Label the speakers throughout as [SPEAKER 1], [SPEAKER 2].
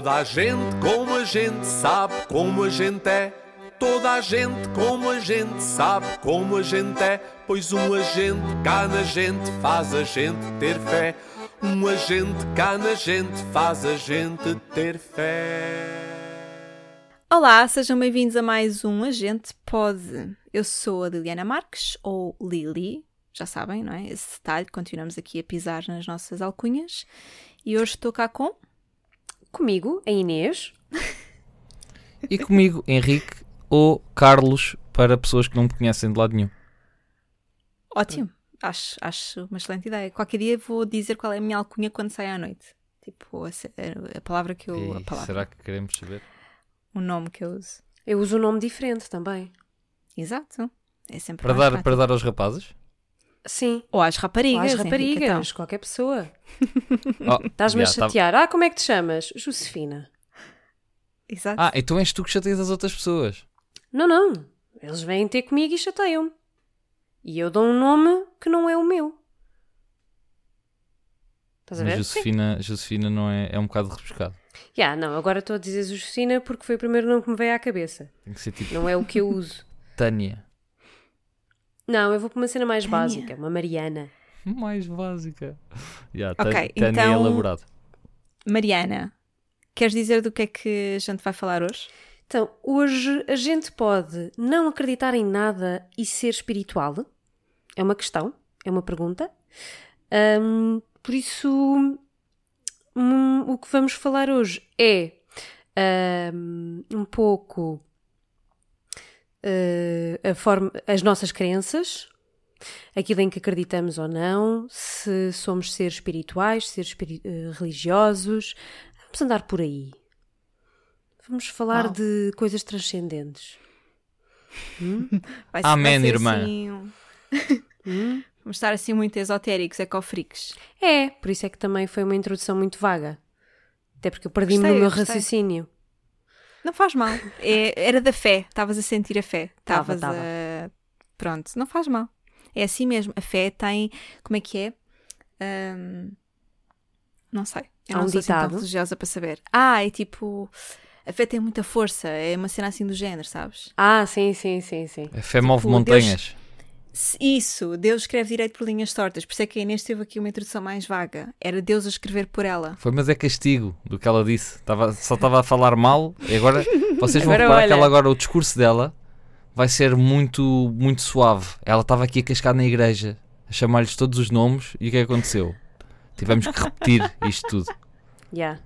[SPEAKER 1] Toda a gente como a gente sabe como a gente é. Toda a gente como a gente sabe como a gente é. Pois um agente cá na gente faz a gente ter fé. Um agente cá na gente faz a gente ter fé.
[SPEAKER 2] Olá, sejam bem-vindos a mais um Agente Pode. Eu sou a Liliana Marques, ou Lili, já sabem, não é? Esse detalhe, continuamos aqui a pisar nas nossas alcunhas. E hoje estou cá com.
[SPEAKER 3] Comigo, a Inês.
[SPEAKER 4] E comigo, Henrique ou Carlos, para pessoas que não me conhecem de lado nenhum.
[SPEAKER 2] Ótimo, acho, acho uma excelente ideia. Qualquer dia vou dizer qual é a minha alcunha quando sair à noite. Tipo, a, a palavra que eu. A
[SPEAKER 4] E
[SPEAKER 2] palavra,
[SPEAKER 4] será que queremos saber?
[SPEAKER 2] O nome que eu uso.
[SPEAKER 3] Eu uso um nome diferente também.
[SPEAKER 2] Exato. É sempre
[SPEAKER 4] Para dar,
[SPEAKER 2] prático.
[SPEAKER 4] para dar aos rapazes?
[SPEAKER 3] Sim.
[SPEAKER 2] Ou às raparigas.
[SPEAKER 3] Ou às raparigas,
[SPEAKER 2] então.
[SPEAKER 3] qualquer pessoa.
[SPEAKER 4] Oh,
[SPEAKER 3] Estás-me a
[SPEAKER 4] tá-
[SPEAKER 3] chatear. Ah, como é que te chamas? Josefina.
[SPEAKER 2] Exato.
[SPEAKER 4] Ah, então és tu que chateias as outras pessoas.
[SPEAKER 3] Não, não. Eles vêm ter comigo e chateiam-me. E eu dou um nome que não é o meu. Estás a
[SPEAKER 4] Mas
[SPEAKER 3] ver?
[SPEAKER 4] Josefina, Josefina não é, é um bocado rebuscado.
[SPEAKER 3] Já, não, agora estou a dizer Josefina porque foi o primeiro nome que me veio à cabeça.
[SPEAKER 4] Tem que ser tipo
[SPEAKER 3] Não é o que eu uso.
[SPEAKER 4] Tânia.
[SPEAKER 3] Não, eu vou para uma cena mais
[SPEAKER 2] Tânia.
[SPEAKER 3] básica, uma Mariana.
[SPEAKER 4] Mais básica. Yeah,
[SPEAKER 2] Ok,
[SPEAKER 4] é
[SPEAKER 2] então-
[SPEAKER 4] elaborado.
[SPEAKER 2] Mariana, queres dizer do que é que a gente vai falar hoje?
[SPEAKER 3] Então, hoje a gente pode não acreditar em nada e ser espiritual? É uma questão, é uma pergunta. Ahm, por isso, hum, o que vamos falar hoje é ahm, um pouco a forma, as nossas crenças, aquilo em que acreditamos ou não, se somos seres espirituais, seres eh, religiosos. Vamos andar por aí. Vamos falar
[SPEAKER 2] Uau.
[SPEAKER 3] de coisas transcendentes.
[SPEAKER 2] Vai,
[SPEAKER 4] Amém,
[SPEAKER 2] vai ser
[SPEAKER 4] irmã.
[SPEAKER 2] Assim... um-
[SPEAKER 3] Hum?
[SPEAKER 2] Vamos estar assim muito esotéricos, ecofreaks.
[SPEAKER 3] É, por isso é que também foi uma introdução muito vaga. Até porque eu perdi-me no meu
[SPEAKER 2] gostei.
[SPEAKER 3] raciocínio.
[SPEAKER 2] Não faz mal. É- era da fé. Estavas a sentir a fé.
[SPEAKER 3] Tava,
[SPEAKER 2] Estavas
[SPEAKER 3] tava.
[SPEAKER 2] a. Pronto, não faz mal. É assim mesmo. A fé tem. Como é que é? Ahm, Não sei. Eu
[SPEAKER 3] Há
[SPEAKER 2] não
[SPEAKER 3] um
[SPEAKER 2] sou assim tão
[SPEAKER 3] ditado.
[SPEAKER 2] religiosa para saber. Ah, é tipo. A fé tem muita força. É uma cena assim do género, sabes?
[SPEAKER 3] Ah, sim, sim, sim, sim.
[SPEAKER 4] A fé move
[SPEAKER 2] Tipo,
[SPEAKER 4] montanhas.
[SPEAKER 2] Se- Isso, Deus escreve direito por linhas tortas. Por isso é que a Inês teve aqui uma introdução mais vaga. Era Deus a escrever por ela.
[SPEAKER 4] Foi, mas é castigo do que ela disse. Tava, só estava a falar mal. E agora vocês vão
[SPEAKER 3] Agora
[SPEAKER 4] reparar que
[SPEAKER 3] olha.
[SPEAKER 4] ela agora, o discurso dela vai ser muito, muito suave. Ela estava aqui a cascar na igreja, a chamar-lhes todos os nomes. E o que é que aconteceu? Tivemos que repetir isto tudo.
[SPEAKER 3] Yeah.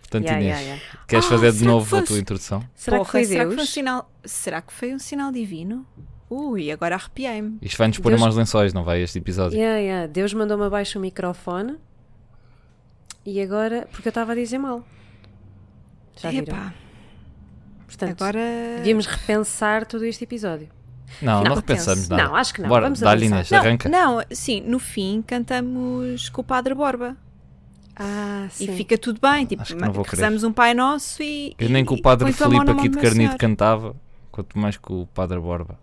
[SPEAKER 4] Portanto,
[SPEAKER 3] Yeah,
[SPEAKER 4] Inês,
[SPEAKER 3] yeah, yeah.
[SPEAKER 4] queres
[SPEAKER 2] Ah,
[SPEAKER 4] fazer de
[SPEAKER 2] será que
[SPEAKER 4] novo a tua introdução?
[SPEAKER 3] Será
[SPEAKER 2] Porra,
[SPEAKER 3] que foi
[SPEAKER 2] será
[SPEAKER 3] Deus?
[SPEAKER 2] que foi um sinal... Será que foi um sinal divino? Ui, agora arrepiei-me.
[SPEAKER 4] Isto vai-nos pôr
[SPEAKER 3] Deus-
[SPEAKER 4] em maus lençóis, não vai? Este episódio.
[SPEAKER 3] Yeah, yeah. Deus mandou-me abaixo o microfone. E agora, porque eu estava a dizer mal. Já viram?
[SPEAKER 2] Epá,
[SPEAKER 3] Portanto,
[SPEAKER 2] agora.
[SPEAKER 3] devíamos repensar todo este episódio.
[SPEAKER 4] Não, não,
[SPEAKER 2] Não,
[SPEAKER 4] repensamos
[SPEAKER 2] penso.
[SPEAKER 4] nada.
[SPEAKER 3] Não, acho que não.
[SPEAKER 4] Bora,
[SPEAKER 3] Vamos
[SPEAKER 4] dá-lhe
[SPEAKER 3] avançar.
[SPEAKER 4] Inês,
[SPEAKER 2] Não,
[SPEAKER 4] arranca.
[SPEAKER 2] não, sim, no fim cantamos com o Padre Borba
[SPEAKER 3] Ah, sim.
[SPEAKER 2] e fica tudo bem. Tipo,
[SPEAKER 4] Acho que não vou querer.
[SPEAKER 2] rezamos um Pai Nosso e.
[SPEAKER 4] Eu nem
[SPEAKER 2] e-
[SPEAKER 4] com o Padre Filipe aqui de
[SPEAKER 2] Senhor.
[SPEAKER 4] cantava, quanto mais com o Padre Borba.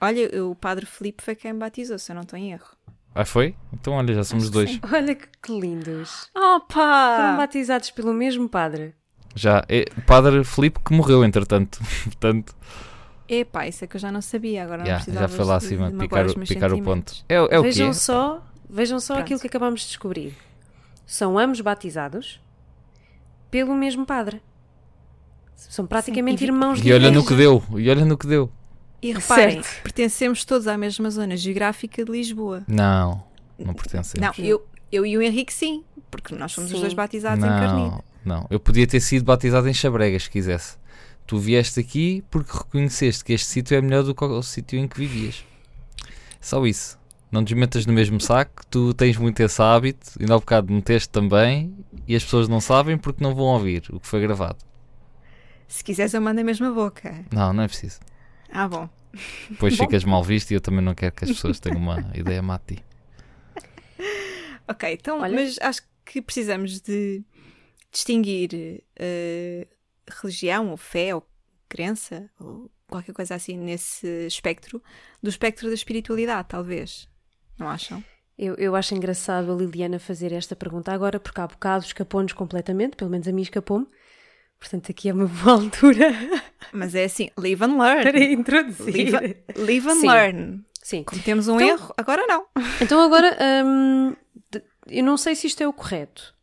[SPEAKER 2] Olha, o Padre Filipe foi quem me batizou, se eu não estou em erro.
[SPEAKER 4] Ah, foi? Então, olha, já somos dois.
[SPEAKER 2] sim.
[SPEAKER 3] Olha que, lindos. Foram
[SPEAKER 2] Opa!
[SPEAKER 3] batizados pelo mesmo padre.
[SPEAKER 4] Já. É o Padre Filipe que morreu, entretanto. Portanto,
[SPEAKER 2] Epá, isso é que eu já não sabia. Agora
[SPEAKER 4] já,
[SPEAKER 2] não
[SPEAKER 4] já foi lá acima
[SPEAKER 2] de
[SPEAKER 4] picar, picar o ponto. É, o- é o
[SPEAKER 3] vejam
[SPEAKER 4] quê?
[SPEAKER 3] só, vejam só
[SPEAKER 2] Pronto.
[SPEAKER 3] aquilo que acabamos de descobrir. São ambos batizados pelo mesmo padre. São praticamente
[SPEAKER 2] Sim, e
[SPEAKER 3] irmãos de
[SPEAKER 4] E olha no que deu. E olha no que deu.
[SPEAKER 2] E reparem,
[SPEAKER 3] Certo.
[SPEAKER 2] pertencemos todos à mesma zona geográfica de Lisboa.
[SPEAKER 4] Não, não pertence.
[SPEAKER 2] Não, eu, eu e o Henrique sim, porque nós fomos os
[SPEAKER 3] Sim.
[SPEAKER 2] dois batizados em Carnide.
[SPEAKER 4] Não, não. Eu podia ter sido batizado em Chabregas, se quisesse. Tu vieste aqui porque reconheceste que este sítio é melhor do que o sítio em que vivias. Só isso. Não desmetas no mesmo saco, tu tens muito esse hábito, e há bocado meteste também, e as pessoas não sabem porque não vão ouvir o que foi gravado.
[SPEAKER 2] Se quiseres, eu mando a mesma boca.
[SPEAKER 4] Não, não é preciso.
[SPEAKER 2] Ah, bom.
[SPEAKER 4] Depois
[SPEAKER 2] Bom.
[SPEAKER 4] ficas mal visto e eu também não quero que as pessoas tenham uma ideia má de ti.
[SPEAKER 2] Ok, então,
[SPEAKER 3] Olha.
[SPEAKER 2] mas acho que precisamos de distinguir eh, religião ou fé ou crença ou qualquer coisa assim nesse espectro do espectro da espiritualidade, talvez. Não acham?
[SPEAKER 3] Eu, eu acho engraçado a Liliana fazer esta pergunta agora, porque há bocado escapou-nos completamente, pelo menos a mim escapou-me. Portanto, aqui é uma boa altura
[SPEAKER 2] Mas é assim, live and learn.
[SPEAKER 3] para introduzir.
[SPEAKER 2] Live, live and
[SPEAKER 3] Sim.
[SPEAKER 2] learn.
[SPEAKER 3] Sim.
[SPEAKER 2] Cometemos um
[SPEAKER 3] Então-
[SPEAKER 2] erro, agora não.
[SPEAKER 3] Então agora, hum, eu não sei se isto é o correto,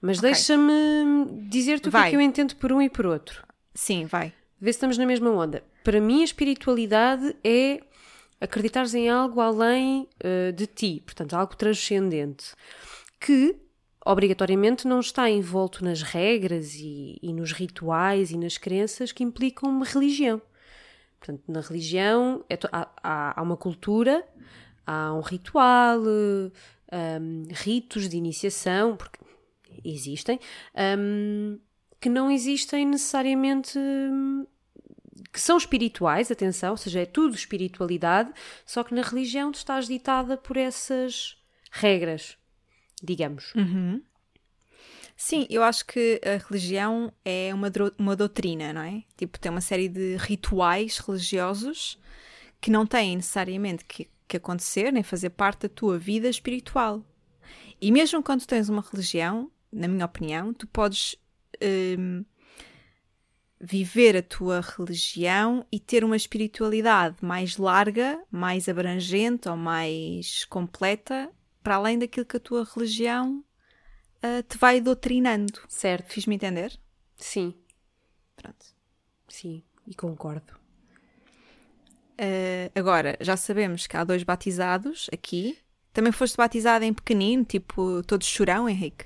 [SPEAKER 3] mas
[SPEAKER 2] Ok.
[SPEAKER 3] deixa-me dizer-te o que é que eu entendo por um e por outro.
[SPEAKER 2] Sim, vai.
[SPEAKER 3] Vê se estamos na mesma onda. Para mim, a espiritualidade é acreditares em algo além eh, de ti, portanto, algo transcendente, que obrigatoriamente não está envolto nas regras e, e nos rituais e nas crenças que implicam uma religião. Portanto, na religião é há, há- uma cultura, há um ritual, hum, ritos de iniciação, porque existem, hum, que não existem necessariamente hum, que são espirituais, atenção, ou seja, é tudo espiritualidade, só que na religião tu estás ditada por essas regras, digamos.
[SPEAKER 2] Sim, eu acho que a religião é uma, uma doutrina, não é? Tipo, tem uma série de rituais religiosos que não têm necessariamente que, que acontecer nem fazer parte da tua vida espiritual. E mesmo quando tens uma religião, na minha opinião, tu podes hum, viver a tua religião e ter uma espiritualidade mais larga, mais abrangente ou mais completa, para além daquilo que a tua religião ah, te vai doutrinando.
[SPEAKER 3] Certo?
[SPEAKER 2] Fiz-me entender?
[SPEAKER 3] Sim,
[SPEAKER 2] Pronto.
[SPEAKER 3] sim, e concordo.
[SPEAKER 2] Ah, agora, já sabemos que há dois batizados aqui. Também foste batizado em pequenino, tipo todo chorão, Henrique?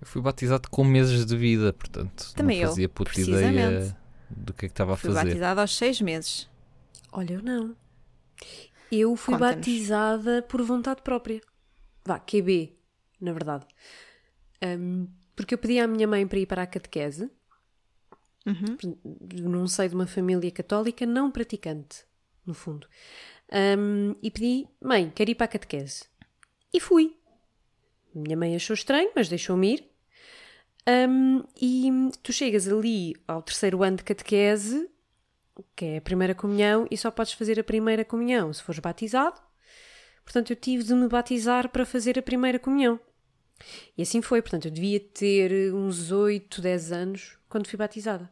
[SPEAKER 4] Eu fui batizado com meses de vida, portanto
[SPEAKER 2] Também
[SPEAKER 4] não
[SPEAKER 2] eu,
[SPEAKER 4] fazia puta
[SPEAKER 2] precisamente.
[SPEAKER 4] ideia do que é que estava a
[SPEAKER 2] Fui
[SPEAKER 4] fazer.
[SPEAKER 2] batizado aos seis meses.
[SPEAKER 3] Olha, eu não. Eu fui batizada por vontade própria. Vá, QB, na verdade. Hum, porque eu pedi à minha mãe para ir para a catequese,
[SPEAKER 2] Uhum.
[SPEAKER 3] num seio de uma família católica não praticante, no fundo. Hum, e pedi, mãe, quero ir para a catequese. E fui. Minha mãe achou estranho, mas deixou-me ir. Hum, e tu chegas ali ao terceiro ano de catequese, que é a primeira comunhão, e só podes fazer a primeira comunhão se fores batizado. Portanto, eu tive de me batizar para fazer a primeira comunhão. E assim foi. Portanto, eu devia ter uns 8, 10 anos quando fui batizada.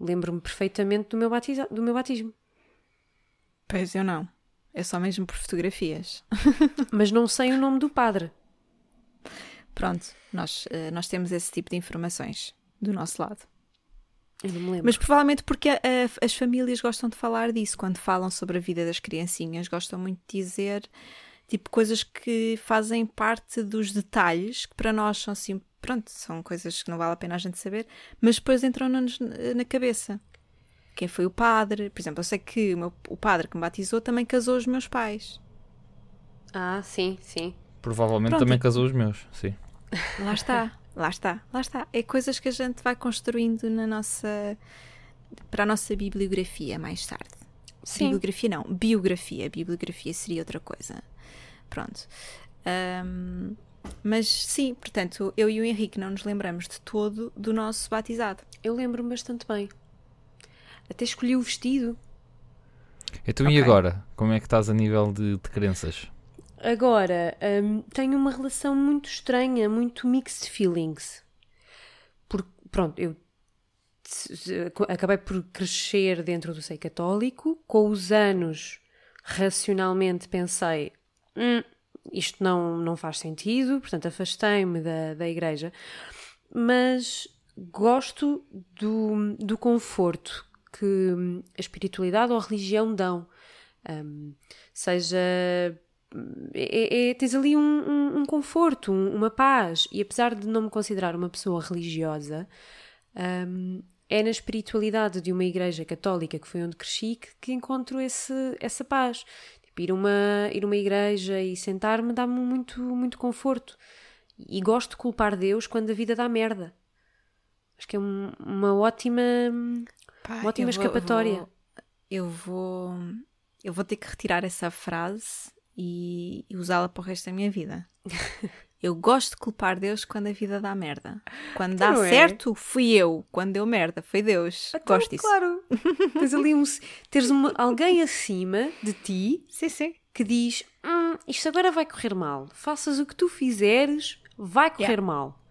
[SPEAKER 3] Lembro-me perfeitamente do meu, batiza do meu batismo.
[SPEAKER 2] Pois eu não. É só mesmo por fotografias.
[SPEAKER 3] Mas não sei o nome do padre.
[SPEAKER 2] Pronto, nós, eh, nós temos esse tipo de informações do nosso lado.
[SPEAKER 3] Eu não me lembro.
[SPEAKER 2] Mas provavelmente porque a- a- as famílias gostam de falar disso quando falam sobre a vida das criancinhas, gostam muito de dizer tipo coisas que fazem parte dos detalhes que para nós são assim, pronto, são coisas que não vale a pena a gente saber, mas depois entram-nos na na cabeça. Quem foi o padre? Por exemplo, eu sei que o, meu- o padre que me batizou também casou os meus pais.
[SPEAKER 3] Ah, sim, sim.
[SPEAKER 4] Provavelmente
[SPEAKER 2] Pronto.
[SPEAKER 4] também casou os meus, sim.
[SPEAKER 2] Lá está, lá está, lá está. É coisas que a gente vai construindo na nossa para a nossa bibliografia mais tarde.
[SPEAKER 3] Sim.
[SPEAKER 2] Bibliografia não, biografia. Bibliografia seria outra coisa. Pronto. Ahm, mas sim, portanto, eu e o Henrique não nos lembramos de todo do nosso batizado.
[SPEAKER 3] Eu lembro-me bastante bem. Até escolhi o vestido.
[SPEAKER 4] Então
[SPEAKER 2] Ok.
[SPEAKER 4] e agora? Como é que estás a nível de, de crenças?
[SPEAKER 3] Agora, hum, tenho uma relação muito estranha, muito mixed feelings. Porque, pronto, eu acabei por crescer dentro do seio católico. Com os anos, racionalmente pensei: "Hum, isto não, não faz sentido, portanto, afastei-me da, da igreja. Mas gosto do, do conforto que a espiritualidade ou a religião dão. Hum, seja é, é- tens ali um, um- um conforto, um- uma paz. E apesar de não me considerar uma pessoa religiosa, hum, é na espiritualidade de uma igreja católica que foi onde cresci que, que encontro esse, essa paz. Tipo, ir a uma, ir uma igreja e sentar-me dá-me muito, muito conforto. E gosto de culpar Deus quando a vida dá merda. Acho que é um- uma ótima. Uma ótima
[SPEAKER 2] eu vou-
[SPEAKER 3] escapatória.
[SPEAKER 2] vou- Eu vou, eu vou ter que retirar essa frase e, e usá-la para o resto da minha vida. Eu gosto de culpar Deus quando a vida dá merda. Quando dá
[SPEAKER 3] não é?
[SPEAKER 2] certo, fui eu. Quando deu merda, foi Deus. gosto disso.
[SPEAKER 3] Claro. tens ali um, teres uma, alguém acima de ti
[SPEAKER 2] Sim, sim.
[SPEAKER 3] que diz: "Hum, isto agora vai correr mal. Faças o que tu fizeres, vai correr
[SPEAKER 2] Yeah.
[SPEAKER 3] mal.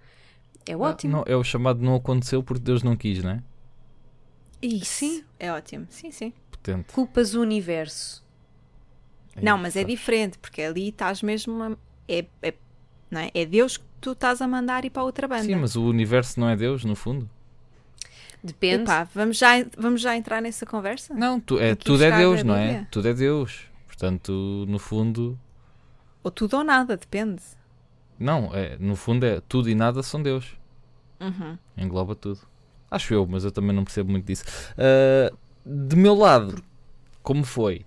[SPEAKER 3] É ótimo.
[SPEAKER 4] Não, é o chamado não aconteceu porque Deus não quis, não é?
[SPEAKER 2] Isso.
[SPEAKER 3] Sim.
[SPEAKER 2] É ótimo. Sim, sim.
[SPEAKER 4] Potente.
[SPEAKER 3] Culpas o universo.
[SPEAKER 2] Não, mas é diferente, porque ali estás mesmo. a- É, é, não é? é Deus que tu estás a mandar ir para outra banda.
[SPEAKER 4] Sim, mas o universo não é Deus, no fundo.
[SPEAKER 3] Depende.
[SPEAKER 2] Epá, vamos já, vamos já entrar nessa conversa?
[SPEAKER 4] Não, tu, é, tudo é Deus, não é?
[SPEAKER 2] Bíblia.
[SPEAKER 4] Tudo é Deus. Portanto, no fundo,
[SPEAKER 2] Ou tudo ou nada, depende.
[SPEAKER 4] não, é, no fundo é tudo e nada são Deus.
[SPEAKER 2] Uhum.
[SPEAKER 4] Engloba tudo. Acho eu, mas eu também não percebo muito disso. Ah, de meu lado, como foi?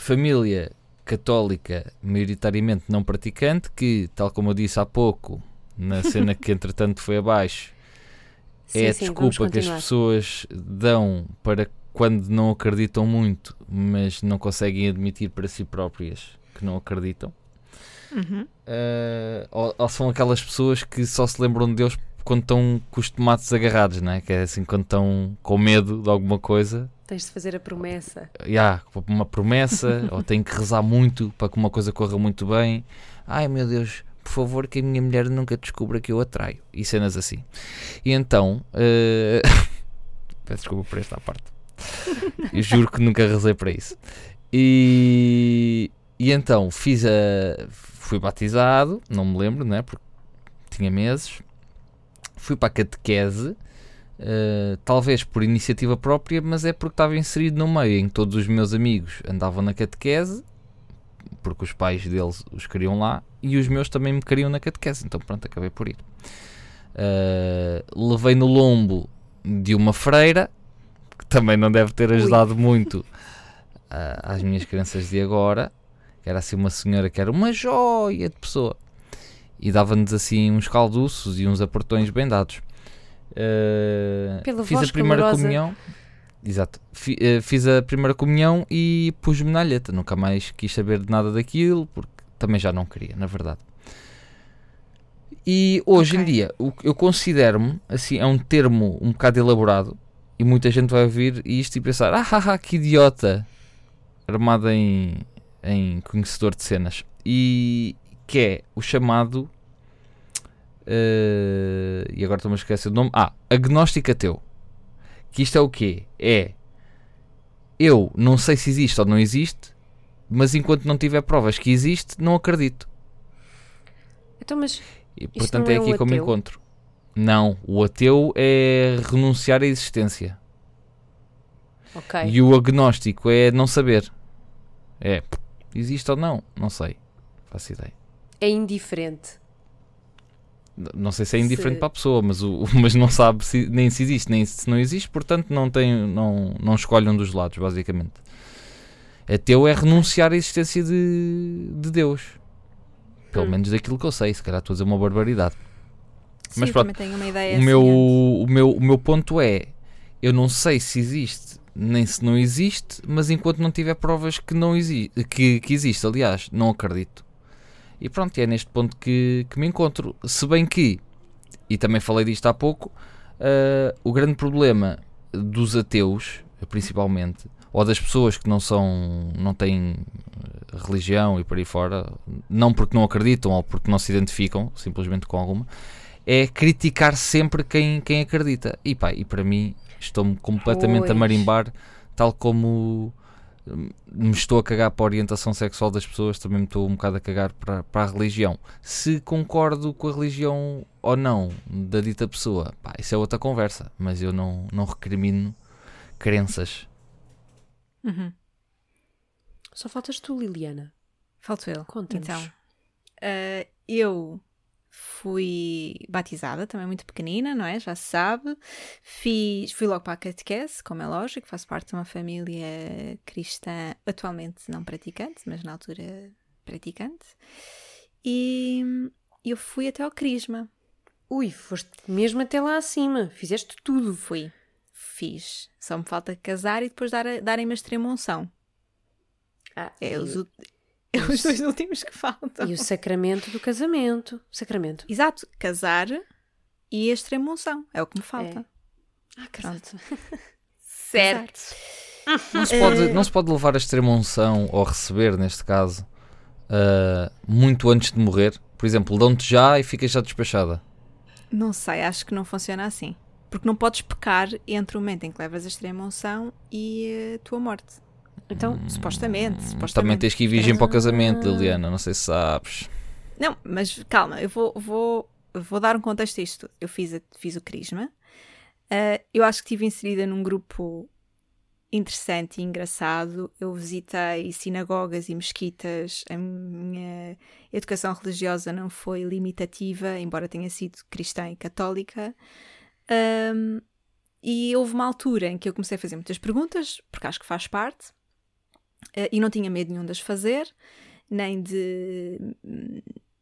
[SPEAKER 4] Família católica, maioritariamente não praticante, que, tal como eu disse há pouco, na cena que entretanto foi abaixo, é a
[SPEAKER 3] sim, vamos
[SPEAKER 4] desculpa que as pessoas dão para quando não acreditam muito, mas não conseguem admitir para si próprias que não acreditam.
[SPEAKER 2] Uhum.
[SPEAKER 4] Uh, ou, ou são aquelas pessoas que só se lembram de Deus quando estão com os tomates agarrados, né? que é assim quando estão com medo de alguma coisa,
[SPEAKER 3] Tens de fazer a promessa.
[SPEAKER 4] yeah, uma promessa, ou têm que rezar muito para que uma coisa corra muito bem. Ai meu Deus, por favor, que a minha mulher nunca descubra que eu atraio. E cenas assim. E então, uh, peço desculpa por esta parte. Eu juro que nunca rezei para isso. E, e então fiz a. Fui batizado, não me lembro, né? Porque tinha meses. Fui para a catequese, eh, talvez por iniciativa própria, mas é porque estava inserido no meio em que todos os meus amigos andavam na catequese, porque os pais deles os queriam lá, e os meus também me queriam na catequese, então pronto, acabei por ir. Eh, levei no lombo de uma freira, que também não deve ter ajudado muito ah, às minhas crianças de agora, que era assim uma senhora que era uma joia de pessoa e dava-nos assim uns calduços e uns apertões bem dados. Uh,
[SPEAKER 3] Pela
[SPEAKER 4] fiz a primeira
[SPEAKER 3] calorosa.
[SPEAKER 4] comunhão. Exato. Fi- uh, fiz a primeira comunhão e pus-me na alheta. Nunca mais quis saber de nada daquilo, porque também já não queria, na verdade. E hoje em
[SPEAKER 2] Ok.
[SPEAKER 4] dia, o eu considero-me, assim, é um termo um bocado elaborado, e muita gente vai ouvir isto e pensar, ah, ah, ah, que idiota, armado em, em conhecedor de cenas. E que é o chamado, eh, e agora estou-me a esquecer do nome, ah, agnóstico ateu. Que isto é o quê? É, eu não sei se existe ou não existe, mas enquanto não tiver provas que existe, não acredito.
[SPEAKER 3] Então, mas
[SPEAKER 4] E portanto é
[SPEAKER 3] é
[SPEAKER 4] aqui
[SPEAKER 3] ateu?
[SPEAKER 4] encontro. Não, o ateu é renunciar à existência.
[SPEAKER 3] ok.
[SPEAKER 4] E o agnóstico é não saber. É, existe ou não? Não sei. Faço ideia.
[SPEAKER 3] É indiferente.
[SPEAKER 4] Não sei se é indiferente
[SPEAKER 3] Se-
[SPEAKER 4] para a pessoa, mas, o, mas não sabe se, nem se existe, nem se não existe, portanto não, tem, não, não escolhe um dos lados, basicamente. Ateu é renunciar à existência de, de Deus. Pelo
[SPEAKER 3] Hum.
[SPEAKER 4] menos daquilo que eu sei, se calhar estou a dizer uma barbaridade.
[SPEAKER 2] Sim,
[SPEAKER 4] Mas pronto,
[SPEAKER 2] também tenho uma ideia
[SPEAKER 4] o meu, o, meu, o meu ponto é: eu não sei se existe nem se não existe, mas enquanto não tiver provas que, não exi que, que existe, aliás, não acredito. E pronto, é neste ponto que, que me encontro. Se bem que, e também falei disto há pouco, ah, o grande problema dos ateus, principalmente, ou das pessoas que não são, não têm eh, religião e por aí fora, não porque não acreditam ou porque não se identificam simplesmente com alguma, é criticar sempre quem, quem acredita. E pá, e para mim estou-me completamente a
[SPEAKER 3] Pois.
[SPEAKER 4] marimbar, tal como me estou a cagar para a orientação sexual das pessoas, também me estou um bocado a cagar para, para a religião. Se concordo com a religião ou não da dita pessoa, pá, isso é outra conversa, mas eu não, não recrimino crenças.
[SPEAKER 2] Uhum.
[SPEAKER 3] Só faltas tu, Liliana.
[SPEAKER 2] Falto eu.
[SPEAKER 3] Conta-nos.
[SPEAKER 2] Então, ah, eu fui batizada, também muito pequenina, não é? Já se sabe. Fiz, fui logo para a catequese, como é lógico, faço parte de uma família cristã, atualmente não praticante, mas na altura praticante. E eu fui até ao Crisma.
[SPEAKER 3] Ui, foste mesmo até lá acima. Fizeste tudo.
[SPEAKER 2] Fui. Fiz. Só me falta casar e depois dar darem-me a extrema unção.
[SPEAKER 3] Ah,
[SPEAKER 2] É
[SPEAKER 3] e,
[SPEAKER 2] ult- é os dois últimos que faltam.
[SPEAKER 3] e o sacramento do casamento. Sacramento.
[SPEAKER 2] Exato, casar e a extrema unção. É o que me falta.
[SPEAKER 3] Ah,
[SPEAKER 2] Pronto.
[SPEAKER 3] Certo.
[SPEAKER 4] Não se, pode, não se pode levar a extrema unção ou receber, neste caso, ah, muito antes de morrer? Por exemplo, dão-te já e ficas já despachada.
[SPEAKER 2] Não sei, acho que não funciona assim. Porque não podes pecar entre o momento em que levas a extrema unção e a tua morte. Então, supostamente, supostamente.
[SPEAKER 4] Também tens que ir virgem para o casamento,
[SPEAKER 2] Ah.
[SPEAKER 4] Liliana, não sei se sabes.
[SPEAKER 2] Não, mas calma, eu vou, vou, vou dar um contexto a isto. Eu fiz, a- fiz o Crisma. Ah, eu acho que estive inserida num grupo interessante e engraçado. Eu visitei sinagogas e mesquitas. A minha educação religiosa não foi limitativa, embora tenha sido cristã e católica. Ahm, e houve uma altura em que eu comecei a fazer muitas perguntas, porque acho que faz parte, ah, e não tinha medo nenhum de as fazer, nem de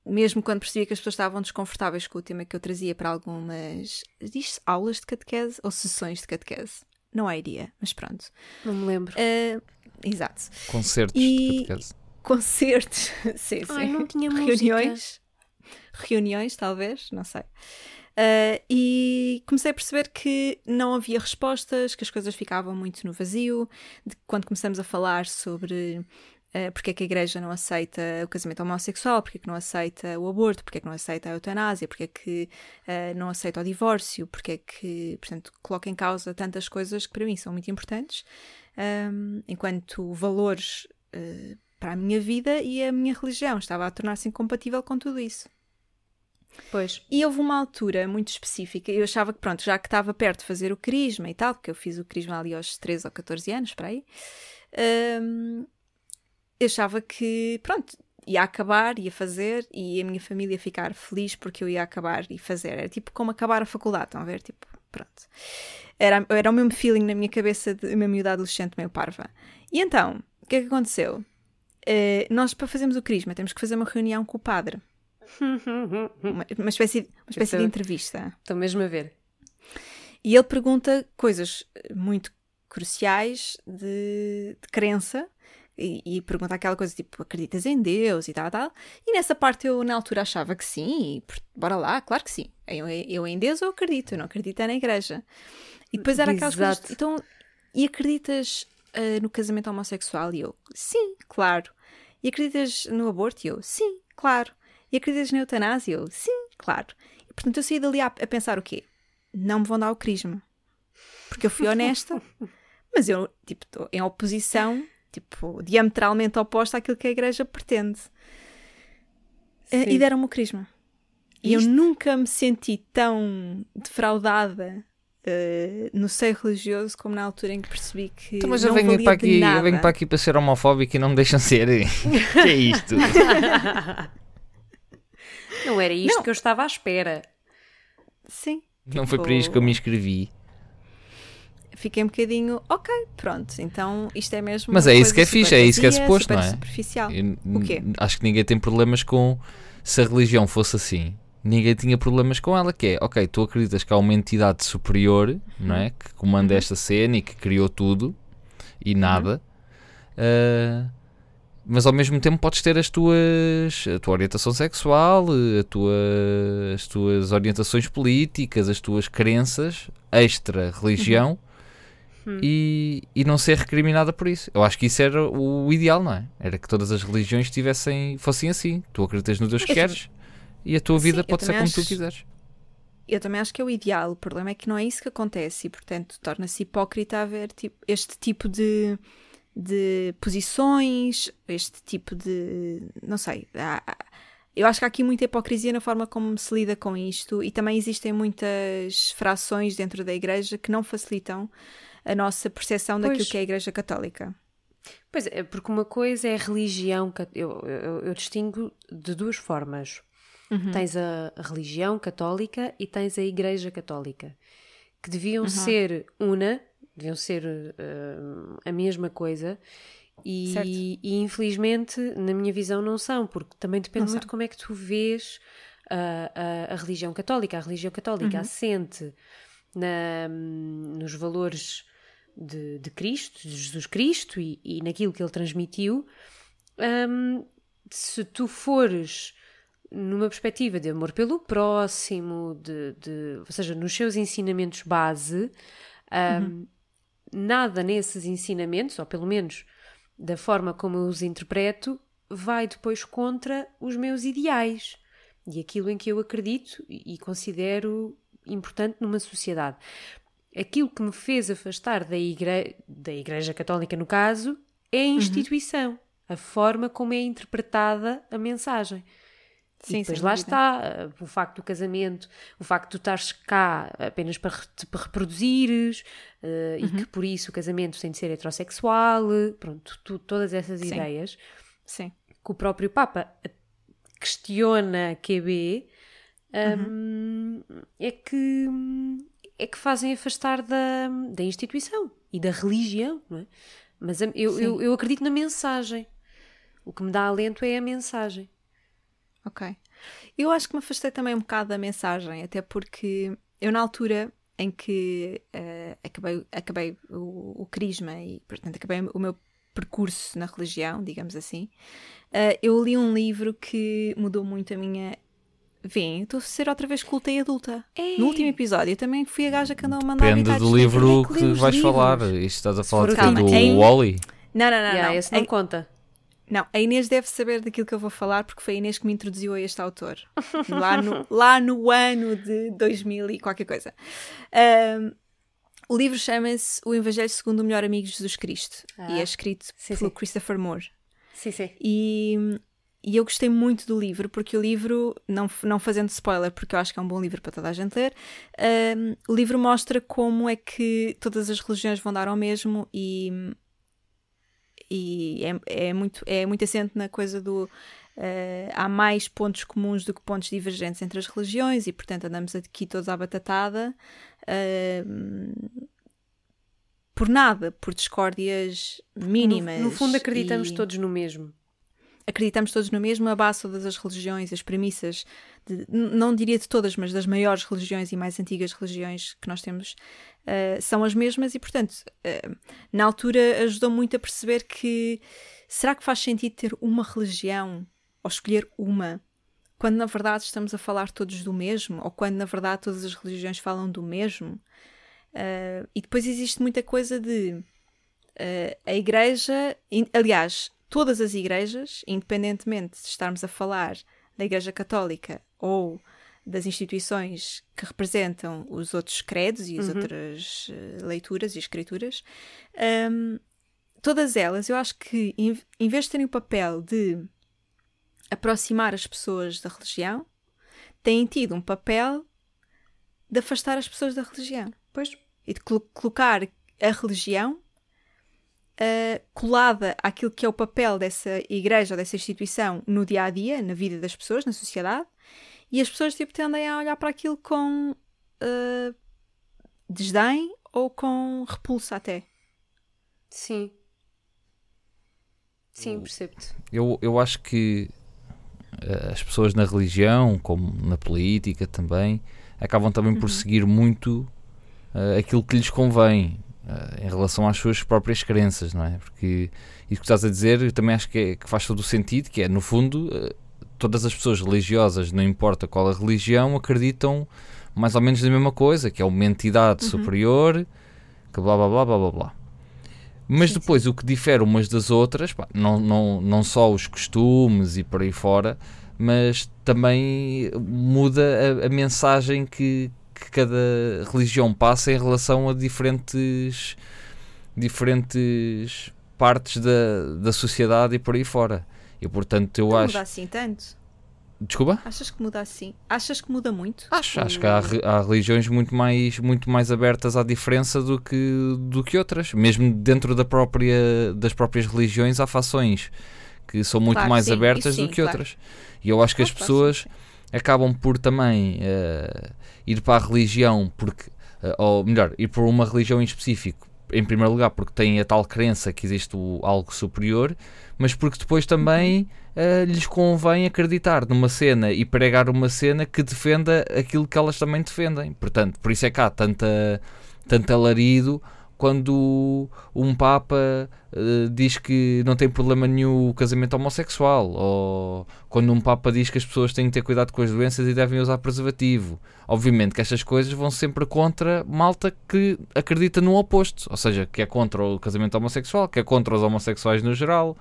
[SPEAKER 2] mesmo quando percebia que as pessoas estavam desconfortáveis com o tema que eu trazia para algumas diz aulas de catequese ou sessões de catequese. Não há iria, mas pronto.
[SPEAKER 3] Não me lembro.
[SPEAKER 2] Ah, exato.
[SPEAKER 4] Concertos
[SPEAKER 2] E-
[SPEAKER 4] de catequese.
[SPEAKER 2] Concertos, sim, sim.
[SPEAKER 3] Ai, não tinha
[SPEAKER 2] Reuniões, reuniões, talvez, não sei. Ah, e comecei a perceber que não havia respostas, que as coisas ficavam muito no vazio. De, quando começamos a falar sobre ah, porque é que a igreja não aceita o casamento homossexual, porque é que não aceita o aborto, porque é que não aceita a eutanásia, porque é que ah, não aceita o divórcio, porque é que, portanto, coloca em causa tantas coisas que para mim são muito importantes, ahm, enquanto valores para a minha vida e a minha religião estava a tornar-se incompatível com tudo isso.
[SPEAKER 3] Pois.
[SPEAKER 2] E houve uma altura muito específica, eu achava que, pronto, já que estava perto de fazer o crisma e tal, porque eu fiz o crisma ali aos 13 ou 14 anos, para aí, hum, eu achava que, pronto, ia acabar, ia fazer e a minha família ia ficar feliz porque eu ia acabar e fazer. Era tipo como acabar a faculdade, estão a ver? Tipo, pronto. Era, era o mesmo feeling na minha cabeça de uma miúda adolescente meio parva. E então, o que é que aconteceu? Eh, nós, para fazermos o crisma, temos que fazer uma reunião com o padre. Uma, uma espécie, uma espécie de
[SPEAKER 3] Isso-
[SPEAKER 2] entrevista.
[SPEAKER 3] Estou mesmo a ver.
[SPEAKER 2] E ele pergunta coisas eh, muito cruciais de, de crença e, e pergunta aquela coisa tipo: acreditas em Deus e tal, tal. E nessa parte eu, na altura, achava que sim, e bora lá, claro que sim. Eu, eu em Deus eu acredito, eu não acredito é na igreja. E depois era aquelas
[SPEAKER 3] Exato.
[SPEAKER 2] coisas. Então, e acreditas eh, no casamento homossexual? E eu: sim, claro. E acreditas no aborto? E eu: sim, claro. E acreditas na eutanásia? Eu: sim, claro. E portanto eu saí dali a, a pensar o quê? não me vão dar o crisma. Porque eu fui honesta, mas eu, tipo, estou em oposição, tipo, diametralmente oposta àquilo que a igreja pretende. Eh,
[SPEAKER 3] Sim.
[SPEAKER 2] E deram-me o crisma. E eu nunca me senti tão defraudada eh, no seio religioso como na altura em que percebi que
[SPEAKER 4] Então, mas
[SPEAKER 2] não
[SPEAKER 4] eu venho, para aqui, eu
[SPEAKER 2] nada.
[SPEAKER 4] venho para aqui para ser homofóbico e não me deixam ser. que é isto?
[SPEAKER 3] Não era isto
[SPEAKER 2] Não.
[SPEAKER 3] que eu estava à espera.
[SPEAKER 2] Sim.
[SPEAKER 4] Não foi
[SPEAKER 2] Tipo,
[SPEAKER 4] para isto que eu me inscrevi.
[SPEAKER 2] Fiquei um bocadinho, ok, pronto, então isto é mesmo.
[SPEAKER 4] Mas é isso que é fixe, é isso que é suposto, não é?
[SPEAKER 2] superficial.
[SPEAKER 4] Eu
[SPEAKER 2] O quê?
[SPEAKER 4] Acho que ninguém tem problemas com. Se a religião fosse assim, ninguém tinha problemas com ela. Que é, ok, tu acreditas que há uma entidade superior, não
[SPEAKER 2] Uhum.
[SPEAKER 4] é? Que comanda esta cena e que criou tudo e
[SPEAKER 2] Uhum.
[SPEAKER 4] nada. Mas ao mesmo tempo podes ter as tuas a tua orientação sexual, a tua, as tuas orientações políticas, as tuas crenças extra religião
[SPEAKER 2] Uhum.
[SPEAKER 4] e, e não ser recriminada por isso. Eu acho que isso era o ideal, não é? Era que todas as religiões tivessem, fossem assim. Tu acreditas no Deus que queres e a tua vida
[SPEAKER 2] Sim,
[SPEAKER 4] pode ser como tu
[SPEAKER 2] acho-
[SPEAKER 4] quiseres.
[SPEAKER 2] Eu também acho que é o ideal. O problema é que não é isso que acontece e, portanto, torna-se hipócrita haver tipo, este tipo de, de posições, este tipo de. Não sei. há- eu acho que há aqui muita hipocrisia na forma como se lida com isto e também existem muitas frações dentro da Igreja que não facilitam a nossa percepção daquilo
[SPEAKER 3] Pois.
[SPEAKER 2] que é a Igreja Católica.
[SPEAKER 3] Pois é, porque uma coisa é a religião, eu, eu, eu distingo de duas formas. Tens a, religião católica e tens a Igreja Católica, que deviam ser una, deviam ser eh, a mesma coisa. E, e, infelizmente, na minha visão, não são, porque também depende
[SPEAKER 2] Não
[SPEAKER 3] muito
[SPEAKER 2] são.
[SPEAKER 3] como é que tu vês a, a, a religião católica. A religião católica assente na- nos valores de, de Cristo, de Jesus Cristo e, e naquilo que ele transmitiu. Hum, se tu fores numa perspectiva de amor pelo próximo, de, de- ou seja, nos seus ensinamentos base, hum, nada nesses ensinamentos, ou pelo menos da forma como eu os interpreto, vai depois contra os meus ideais e aquilo em que eu acredito e considero importante numa sociedade. Aquilo que me fez afastar da, igre da Igreja Católica, no caso, é a
[SPEAKER 2] Uhum.
[SPEAKER 3] instituição, a forma como é interpretada a mensagem.
[SPEAKER 2] Sim,
[SPEAKER 3] e depois lá está uh, o facto do casamento, o facto de tu estares cá apenas para te para reproduzires uh, e
[SPEAKER 2] Uhum.
[SPEAKER 3] que por isso o casamento tem de ser heterossexual, pronto, tu- todas essas
[SPEAKER 2] Sim.
[SPEAKER 3] ideias
[SPEAKER 2] Sim.
[SPEAKER 3] que o próprio Papa questiona QB
[SPEAKER 2] Uhum.
[SPEAKER 3] um, é que é que fazem afastar da, da instituição e da religião, não é? Mas eu, eu, eu acredito na mensagem. O que me dá alento é a mensagem.
[SPEAKER 2] Ok. Eu acho que me afastei também um bocado da mensagem, até porque eu, na altura em que eh, acabei, acabei o, o crisma e, portanto, acabei o meu percurso na religião, digamos assim, eh, eu li um livro que mudou muito a minha. Vem, estou a ser outra vez culta e adulta. No último episódio, eu também fui a gaja que andou a mandar
[SPEAKER 4] Depende do livro
[SPEAKER 2] é
[SPEAKER 4] que
[SPEAKER 2] os
[SPEAKER 4] vais
[SPEAKER 2] livros.
[SPEAKER 4] falar. Isto estás a falar do
[SPEAKER 2] em-
[SPEAKER 4] Wally?
[SPEAKER 2] Não, não, não.
[SPEAKER 3] Yeah,
[SPEAKER 2] não.
[SPEAKER 3] esse não
[SPEAKER 2] A-
[SPEAKER 3] conta.
[SPEAKER 2] Não, a Inês deve saber daquilo que eu vou falar porque foi a Inês que me introduziu a este autor. Lá no, lá no ano de 2000 e qualquer coisa. Ahm, o livro chama-se O Evangelho segundo o Melhor Amigo de Jesus Cristo
[SPEAKER 3] Ah,
[SPEAKER 2] e é escrito
[SPEAKER 3] sim,
[SPEAKER 2] pelo
[SPEAKER 3] sim.
[SPEAKER 2] Christopher Moore.
[SPEAKER 3] Sim, sim.
[SPEAKER 2] E, e eu gostei muito do livro porque o livro, não, não fazendo spoiler, porque eu acho que é um bom livro para toda a gente ler, ahm, o livro mostra como é que todas as religiões vão dar ao mesmo e, e é, é, muito, é muito assente na coisa do. ah, há mais pontos comuns do que pontos divergentes entre as religiões e, portanto, andamos aqui todos à batatada. ahm, por nada, por discórdias mínimas.
[SPEAKER 3] No, no fundo, acreditamos
[SPEAKER 2] e-
[SPEAKER 3] todos no mesmo.
[SPEAKER 2] acreditamos todos no mesmo, a base de todas as religiões, as premissas, de- não diria de todas, mas das maiores religiões e mais antigas religiões que nós temos, eh, são as mesmas e, portanto, eh, na altura ajudou muito a perceber que será que faz sentido ter uma religião ou escolher uma, quando na verdade estamos a falar todos do mesmo, ou quando na verdade todas as religiões falam do mesmo? Eh, e depois existe muita coisa de a igreja, aliás, todas as igrejas, independentemente de estarmos a falar da Igreja Católica ou das instituições que representam os outros credos e as outras eh, leituras e escrituras, hum, todas elas, eu acho que em, em vez de terem o papel de aproximar as pessoas da religião, têm tido um papel de afastar as pessoas da religião.
[SPEAKER 3] Pois,
[SPEAKER 2] e de colo- colocar a religião ah, colada àquilo que é o papel dessa igreja ou dessa instituição no dia a dia, na vida das pessoas, na sociedade, e as pessoas tipo, tendem a olhar para aquilo com ah, desdém ou com repulsa até.
[SPEAKER 3] sim. Sim, percebo-te.
[SPEAKER 4] Eu, eu acho que eh, as pessoas na religião, como na política também, acabam também por seguir muito eh, aquilo que lhes convém eh, em relação às suas próprias crenças, não é? Porque isso que estás a dizer também acho que, é- que faz todo o sentido, que é, no fundo, eh, todas as pessoas religiosas, não importa qual a religião, acreditam mais ou menos na mesma coisa, que é uma entidade superior, que blá blá blá blá blá blá. Mas
[SPEAKER 2] Sim,
[SPEAKER 4] depois o que difere umas das outras, pá, não, não, não só os costumes e por aí fora, mas também muda a, a mensagem que, que cada religião passa em relação a diferentes, diferentes partes da, da sociedade e por aí fora. E portanto eu
[SPEAKER 2] não
[SPEAKER 4] acho.
[SPEAKER 2] muda assim tanto.
[SPEAKER 4] Desculpa?
[SPEAKER 2] Achas que muda assim? Achas que muda muito?
[SPEAKER 4] Acho, acho que há, há religiões muito mais, muito mais abertas à diferença do que, do que outras. Mesmo dentro da própria, das próprias religiões há fações que são muito
[SPEAKER 2] Claro,
[SPEAKER 4] mais
[SPEAKER 2] sim,
[SPEAKER 4] abertas
[SPEAKER 2] isso
[SPEAKER 4] do
[SPEAKER 2] sim,
[SPEAKER 4] que
[SPEAKER 2] claro.
[SPEAKER 4] outras. E eu acho que as pessoas
[SPEAKER 2] sim,
[SPEAKER 4] acabam por também eh, ir para a religião, porque, eh, ou melhor, ir por uma religião em específico, em primeiro lugar, porque têm a tal crença que existe o- algo superior, mas porque depois também eh, lhes convém acreditar numa cena e pregar uma cena que defenda aquilo que elas também defendem. Portanto, por isso é que há tanta, tanto alarido quando um Papa eh, diz que não tem problema nenhum o casamento homossexual, ou quando um Papa diz que as pessoas têm que ter cuidado com as doenças e devem usar preservativo. Obviamente que estas coisas vão sempre contra malta que acredita no oposto, ou seja, que é contra o casamento homossexual, que é contra os homossexuais no geral,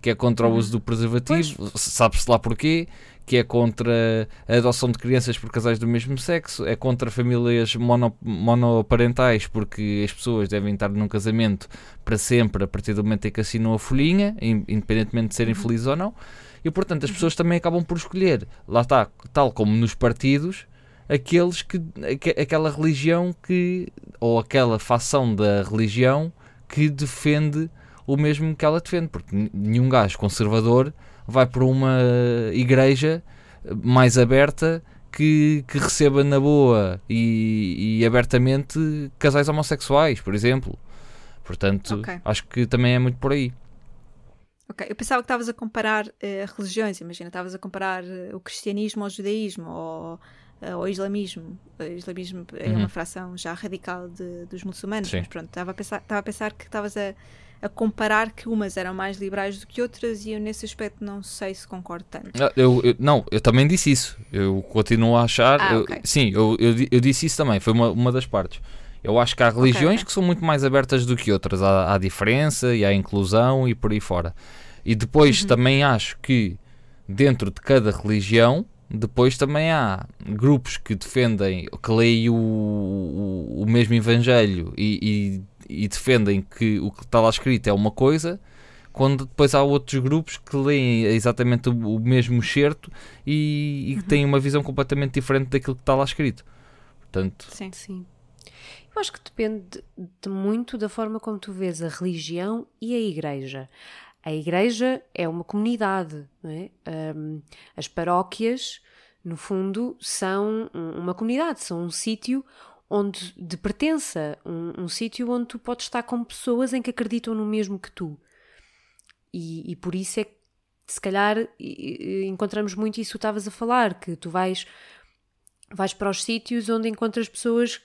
[SPEAKER 4] que é contra o uso do preservativo, sabe-se lá porquê, que é contra a adoção de crianças por casais do mesmo sexo, é contra famílias mono, monoparentais, porque as pessoas devem estar num casamento para sempre a partir do momento em que assinam a folhinha, in- independentemente de serem felizes ou não. E portanto as pessoas também acabam por escolher, lá está, tal como nos partidos, aqueles que, aque- aquela religião que, ou aquela facção da religião que defende o mesmo que ela defende, porque nenhum gajo conservador vai para uma igreja mais aberta que, que receba na boa e, e abertamente casais homossexuais, por exemplo. Portanto,
[SPEAKER 2] Ok.
[SPEAKER 4] acho que também é muito por aí.
[SPEAKER 2] Ok, eu pensava que estavas a comparar eh, religiões, imagina, estavas a comparar eh, o cristianismo ao judaísmo ou eh, ao islamismo. O islamismo é
[SPEAKER 4] Uhum.
[SPEAKER 2] uma fração já radical de- dos muçulmanos,
[SPEAKER 4] Sim.
[SPEAKER 2] mas pronto, estava a pensar, estava a pensar que estavas a, a comparar que umas eram mais liberais do que outras e eu nesse aspecto não sei se concordo tanto.
[SPEAKER 4] Ah, Eu, eu- não, eu também disse isso. Eu continuo a achar.
[SPEAKER 2] Ah,
[SPEAKER 4] eu-. Sim, eu, eu disse isso também. Foi uma, uma das partes. Eu acho que há religiões
[SPEAKER 2] ok.
[SPEAKER 4] que são muito mais abertas do que outras. Há, há diferença e há inclusão e por aí fora. E depois também acho que dentro de cada religião, depois também há grupos que defendem, que leem o, o, o mesmo Evangelho e, e- e defendem que o que está lá escrito é uma coisa, quando depois há outros grupos que leem exatamente o, o mesmo excerto e, e que têm uma visão completamente diferente daquilo que está lá escrito. Portanto,
[SPEAKER 2] Sim.
[SPEAKER 3] Sim. Eu acho que depende de, muito da forma como tu vês a religião e a igreja. A igreja é uma comunidade, é? Ahm, as paróquias, no fundo, são um- uma comunidade, são um sítio onde de pertença, um, um sítio onde tu podes estar com pessoas em que acreditam no mesmo que tu. E, e por isso é que, se calhar, encontramos muito isso que estavas a falar, que tu vais vais para os sítios onde encontras pessoas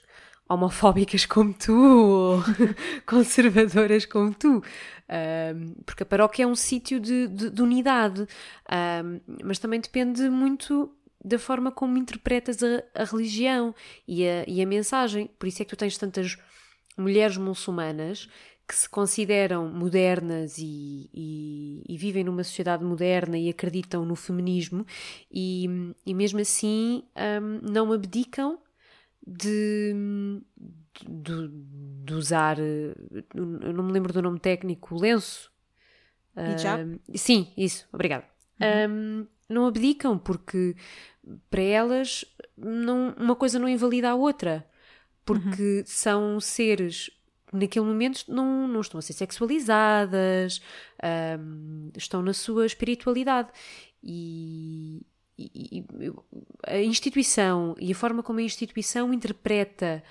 [SPEAKER 3] homofóbicas como tu ou conservadoras como tu. Ahm, porque a paróquia é um sítio de, de- de unidade, Ahm, mas também depende muito da forma como interpretas a, a religião e a, e a mensagem. Por isso é que tu tens tantas mulheres muçulmanas que se consideram modernas e, e- e vivem numa sociedade moderna e acreditam no feminismo e, mesmo assim hum, não abdicam de, de, de usar, eu não me lembro do nome técnico, lenço.
[SPEAKER 2] Hijab?
[SPEAKER 3] Hum, sim, isso, obrigada. Hum, não abdicam porque para elas não, uma coisa não invalida a outra. Porque são seres que naquele momento não, não estão a ser sexualizadas, hum, estão na sua espiritualidade. E, e- e a instituição e a forma como a instituição interpreta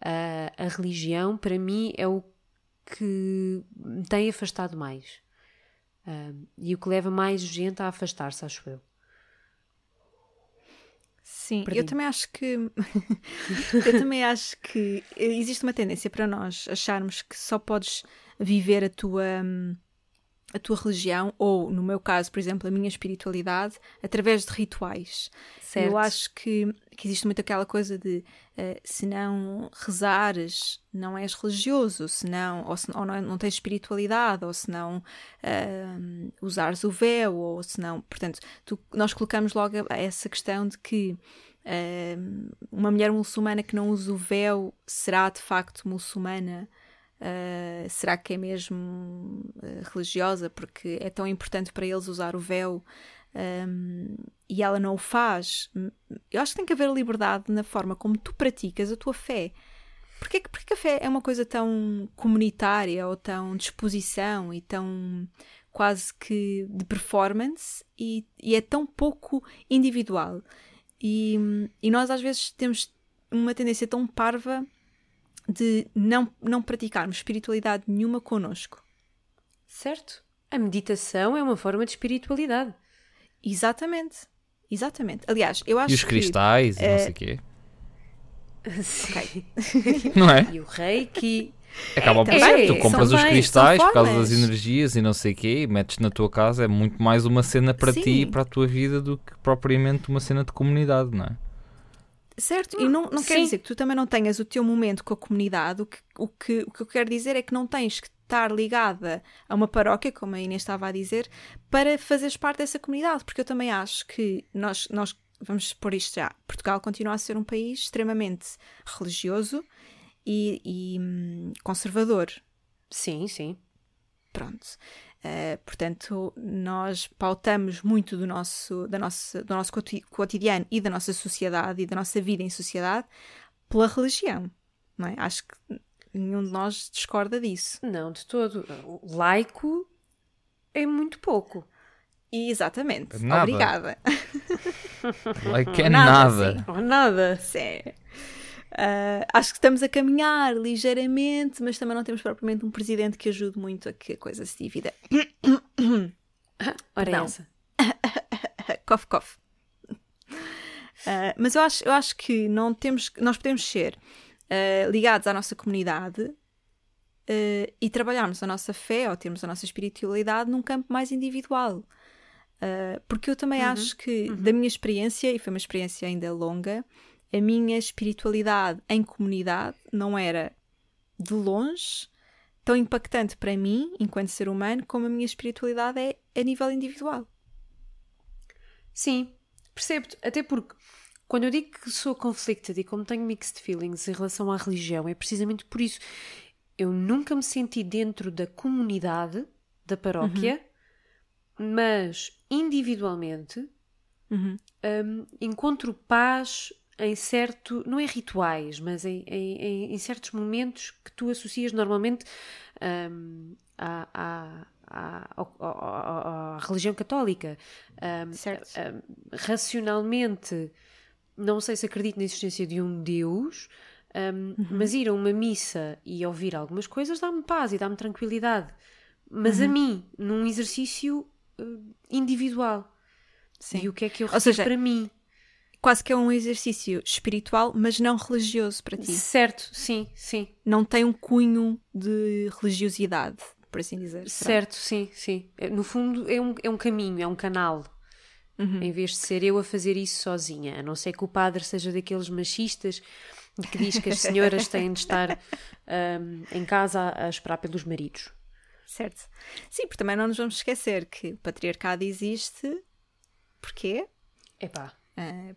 [SPEAKER 3] a, a religião, para mim, é o que me tem afastado mais. Um, e o que leva mais gente a afastar-se, acho eu.
[SPEAKER 2] Sim, eu
[SPEAKER 3] Perdi-me.
[SPEAKER 2] também acho que eu também acho que existe uma tendência para nós acharmos que só podes viver a tua hum, a tua religião ou no meu caso, por exemplo, a minha espiritualidade através de rituais. Eu acho que, que existe muito aquela coisa de eh, se não rezares, não és religioso, se não, ou, se, ou não, não tens espiritualidade, ou se não ahm, usares o véu, ou se não. Portanto, tu- nós colocamos logo essa questão de que ahm, uma mulher muçulmana que não usa o véu será de facto muçulmana. Ah, será que é mesmo ah, religiosa porque é tão importante para eles usar o véu um, e ela não o faz? Eu acho que tem que haver liberdade na forma como tu praticas a tua fé. Porquê, que- porquê que a fé é uma coisa tão comunitária ou tão disposição e tão quase que de performance e, e é tão pouco individual? E, e nós às vezes temos uma tendência tão parva de não, não praticarmos espiritualidade nenhuma connosco.
[SPEAKER 3] Certo? A meditação é uma forma de espiritualidade.
[SPEAKER 2] Exatamente. Exatamente. Aliás, eu acho
[SPEAKER 4] e os
[SPEAKER 2] que...
[SPEAKER 4] cristais e não
[SPEAKER 2] eh,
[SPEAKER 4] sei o quê.
[SPEAKER 3] Sim.
[SPEAKER 4] Não é?
[SPEAKER 3] E o reiki.
[SPEAKER 4] Acaba por
[SPEAKER 3] também,
[SPEAKER 4] ser. Tu
[SPEAKER 3] são
[SPEAKER 4] compras os cristais por causa das energias e não sei o quê e metes na tua casa. É muito mais uma cena para ti e
[SPEAKER 2] Sim.
[SPEAKER 4] para a tua vida do que propriamente uma cena de comunidade, não é?
[SPEAKER 2] Certo, e não, não quer dizer que tu também não tenhas o teu momento com a comunidade. O que, o, que, o que eu quero dizer é que não tens que estar ligada a uma paróquia, como a Inês estava a dizer, para fazeres parte dessa comunidade. Porque eu também acho que nós, nós vamos pôr isto já. Portugal continua a ser um país extremamente religioso e, e, hum, conservador.
[SPEAKER 3] Sim, sim.
[SPEAKER 2] Pronto. Uh, portanto, nós pautamos muito do nosso, da nossa, do nosso coti- cotidiano e da nossa sociedade e da nossa vida em sociedade pela religião. Não é? Acho que nenhum de nós discorda disso.
[SPEAKER 3] Não, de todo. O laico é muito pouco.
[SPEAKER 2] E exatamente.
[SPEAKER 4] Nada.
[SPEAKER 2] Obrigada.
[SPEAKER 4] Like é
[SPEAKER 2] Nada,
[SPEAKER 4] nada.
[SPEAKER 2] sim.
[SPEAKER 3] Ou nada.
[SPEAKER 2] Sim. Uh, acho que estamos a caminhar ligeiramente, mas também não temos propriamente um presidente que ajude muito a que a coisa se divida.
[SPEAKER 3] Ora,
[SPEAKER 2] Perdão.
[SPEAKER 3] essa.
[SPEAKER 2] cof, cof. Uh, mas eu acho, eu acho que não temos, nós podemos ser uh, ligados à nossa comunidade e trabalharmos a nossa fé ou termos a nossa espiritualidade num campo mais individual. Porque eu também acho que, da minha experiência, e foi uma experiência ainda longa, a minha espiritualidade em comunidade não era de longe tão impactante para mim, enquanto ser humano, como a minha espiritualidade é a nível individual.
[SPEAKER 3] Sim, percebo-te. Até porque quando eu digo que sou conflicted e como tenho mixed feelings em relação à religião, é precisamente por isso. Eu nunca me senti dentro da comunidade da paróquia, mas individualmente
[SPEAKER 2] Uhum.
[SPEAKER 3] hum, encontro paz em certo, não é rituais, mas em, em- em- certos momentos que tu associas normalmente hum, à, à- à- ao- à religião católica. Hum,
[SPEAKER 2] Certo.
[SPEAKER 3] hum, racionalmente, não sei se acredito na existência de um Deus, hum, mas ir a uma missa e ouvir algumas coisas dá-me paz e dá-me tranquilidade. Mas a mim, num exercício hum, individual.
[SPEAKER 2] Sim.
[SPEAKER 3] E o que é que eu
[SPEAKER 2] Ou
[SPEAKER 3] recebo
[SPEAKER 2] seja,
[SPEAKER 3] para mim?
[SPEAKER 2] Quase que é um exercício espiritual, mas não religioso para ti.
[SPEAKER 3] Certo, sim, sim.
[SPEAKER 2] Não tem um cunho de religiosidade, por assim dizer. será?
[SPEAKER 3] Certo, sim, sim. É, No fundo, é um, é um caminho, é um canal. Em vez de ser eu a fazer isso sozinha. A não ser que o padre seja daqueles machistas que diz que as senhoras têm de estar hum, em casa a, esperar pelos maridos.
[SPEAKER 2] Certo. Sim, porque também não nos vamos esquecer que o patriarcado existe. Porquê?
[SPEAKER 3] Epá,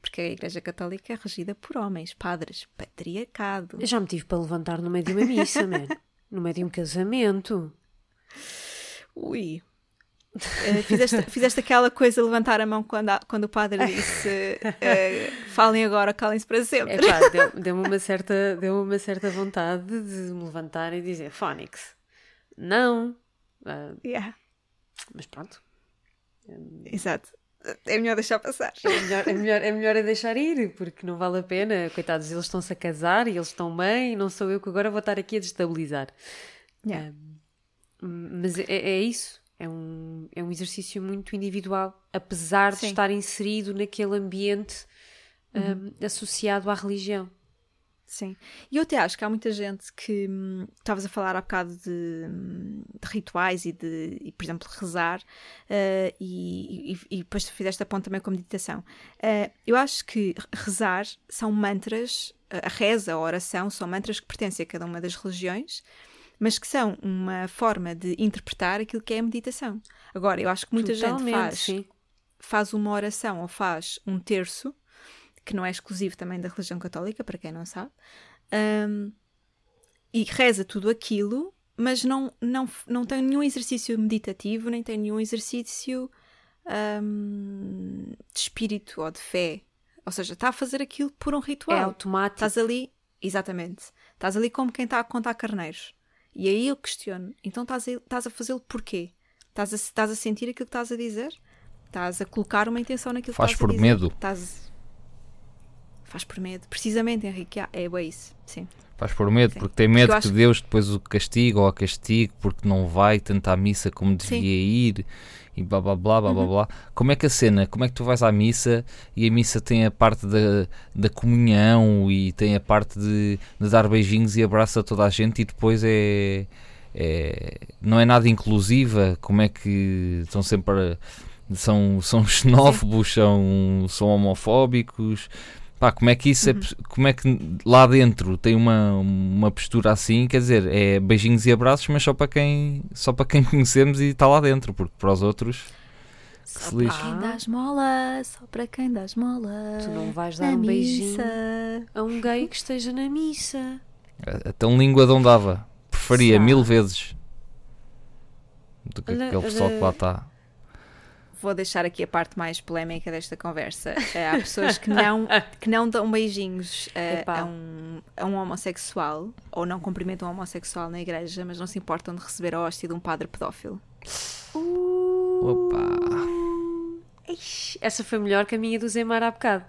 [SPEAKER 2] porque a Igreja Católica é regida por homens, padres. Patriarcado.
[SPEAKER 3] eu já me tive para levantar no meio de uma missa, man. No meio de um casamento.
[SPEAKER 2] Ui. Ah, fizeste, fizeste aquela coisa levantar a mão quando, a- quando o padre disse ah, falem agora, calem-se para sempre.
[SPEAKER 3] Deu- deu-me uma, certa, deu uma certa vontade de me levantar e dizer Fónix, não. Ah,
[SPEAKER 2] Yeah,
[SPEAKER 3] mas pronto.
[SPEAKER 2] exato. É melhor deixar passar.
[SPEAKER 3] É melhor, é, melhor, é melhor é deixar ir, porque não vale a pena. Coitados, eles estão-se a casar e eles estão bem, e não sou eu que agora vou estar aqui a destabilizar.
[SPEAKER 2] Yeah.
[SPEAKER 3] Mas é, é isso. É um, é um exercício muito individual, apesar de
[SPEAKER 2] Sim.
[SPEAKER 3] estar inserido naquele ambiente hum, associado à religião.
[SPEAKER 2] Sim. E eu até acho que há muita gente que hum, estavas a falar há bocado de, hum, de rituais e de, e, por exemplo, rezar, eh, e, e, e depois tu fizeste a ponto também com a meditação. Eh, eu acho que rezar são mantras, a reza, a oração, são mantras que pertencem a cada uma das religiões, mas que são uma forma de interpretar aquilo que é a meditação. Agora, eu acho que muita gente
[SPEAKER 3] Totalmente,
[SPEAKER 2] faz
[SPEAKER 3] sim.
[SPEAKER 2] faz uma oração ou faz um terço, que não é exclusivo também da religião católica, para quem não sabe, hum, e reza tudo aquilo, mas não, não, não tem nenhum exercício meditativo, nem tem nenhum exercício hum, de espírito ou de fé. Ou seja, está a fazer aquilo por um ritual.
[SPEAKER 3] É automático.
[SPEAKER 2] Estás ali, exatamente, estás ali como quem está a contar carneiros. E aí eu questiono, então estás a, estás a fazê-lo porquê? Estás a, estás a sentir aquilo que estás a dizer? Estás a colocar uma intenção naquilo
[SPEAKER 4] Faz
[SPEAKER 2] que
[SPEAKER 4] por
[SPEAKER 2] estás a dizer?
[SPEAKER 4] medo.
[SPEAKER 2] Estás... Faz por medo. Precisamente, Henrique. É bem isso. Sim.
[SPEAKER 4] Faz por medo,
[SPEAKER 2] Sim.
[SPEAKER 4] porque tem
[SPEAKER 2] Porque
[SPEAKER 4] medo
[SPEAKER 2] eu
[SPEAKER 4] que Deus depois o castigue ou a castigue porque não vai tanto à missa como devia
[SPEAKER 2] Sim.
[SPEAKER 4] ir e blá blá blá blá
[SPEAKER 2] Uhum.
[SPEAKER 4] blá. Como é que a cena, como é que tu vais à missa e a missa tem a parte da, da comunhão e tem a parte de, de dar beijinhos e abraço a toda a gente e depois é, é- não é nada inclusiva? Como é que estão sempre a- são, são xenófobos, são, são homofóbicos? Pá, como é que isso é, poss- como é que lá dentro tem uma, uma postura assim, quer dizer, é beijinhos e abraços, mas só para quem, só para quem conhecemos e está lá dentro, porque para os outros que se
[SPEAKER 2] Só para quem dá esmola, só para quem dá esmola.
[SPEAKER 3] Tu não vais dar um beijinho
[SPEAKER 2] missa.
[SPEAKER 3] a um gay que esteja na missa.
[SPEAKER 4] A, a tão língua de onde dava, preferia
[SPEAKER 3] Sabe.
[SPEAKER 4] mil vezes do que
[SPEAKER 3] Olha,
[SPEAKER 4] aquele pessoal que lá
[SPEAKER 3] olha-
[SPEAKER 4] está.
[SPEAKER 2] Vou deixar aqui a parte mais polémica desta conversa. Eh, Há pessoas que não, que não dão beijinhos eh,
[SPEAKER 3] Epá.
[SPEAKER 2] a, um, a um homossexual ou não cumprimentam um homossexual na igreja, mas não se importam de receber a hóstia de um padre pedófilo.
[SPEAKER 4] Opa!
[SPEAKER 3] Ixi, essa foi melhor que a minha do Zemar há bocado.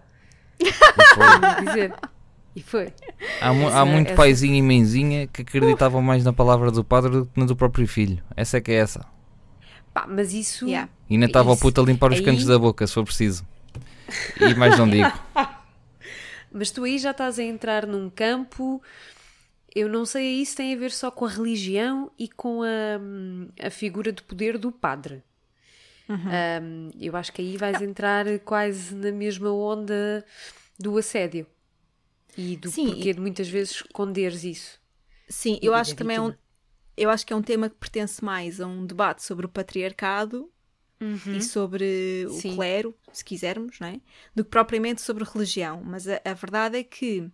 [SPEAKER 4] E.
[SPEAKER 3] Vou dizer. E foi.
[SPEAKER 4] Há, mu- há
[SPEAKER 3] Essa-
[SPEAKER 4] muito
[SPEAKER 3] essa-
[SPEAKER 4] paizinho e mãezinha que acreditavam mais na palavra do padre do que na do próprio filho. Essa é que é essa.
[SPEAKER 3] Pá, mas isso.
[SPEAKER 2] Yeah.
[SPEAKER 4] E ainda estava o
[SPEAKER 3] Isso.
[SPEAKER 4] puto a limpar os
[SPEAKER 3] Aí-
[SPEAKER 4] cantos da boca, se for preciso. E mais não digo.
[SPEAKER 3] Mas tu aí já estás a entrar num campo. Eu não sei aí se tem a ver só com a religião e com a, a figura de poder do padre. Um, eu acho que aí vais entrar quase na mesma onda do assédio e do
[SPEAKER 2] Sim,
[SPEAKER 3] porquê de muitas vezes esconderes isso.
[SPEAKER 2] Sim,
[SPEAKER 3] E
[SPEAKER 2] eu acho que também é um. Eu acho que é um tema que pertence mais a um debate sobre o patriarcado e sobre o
[SPEAKER 3] Sim.
[SPEAKER 2] clero, se quisermos, não é? do que propriamente sobre religião. Mas a, a verdade é que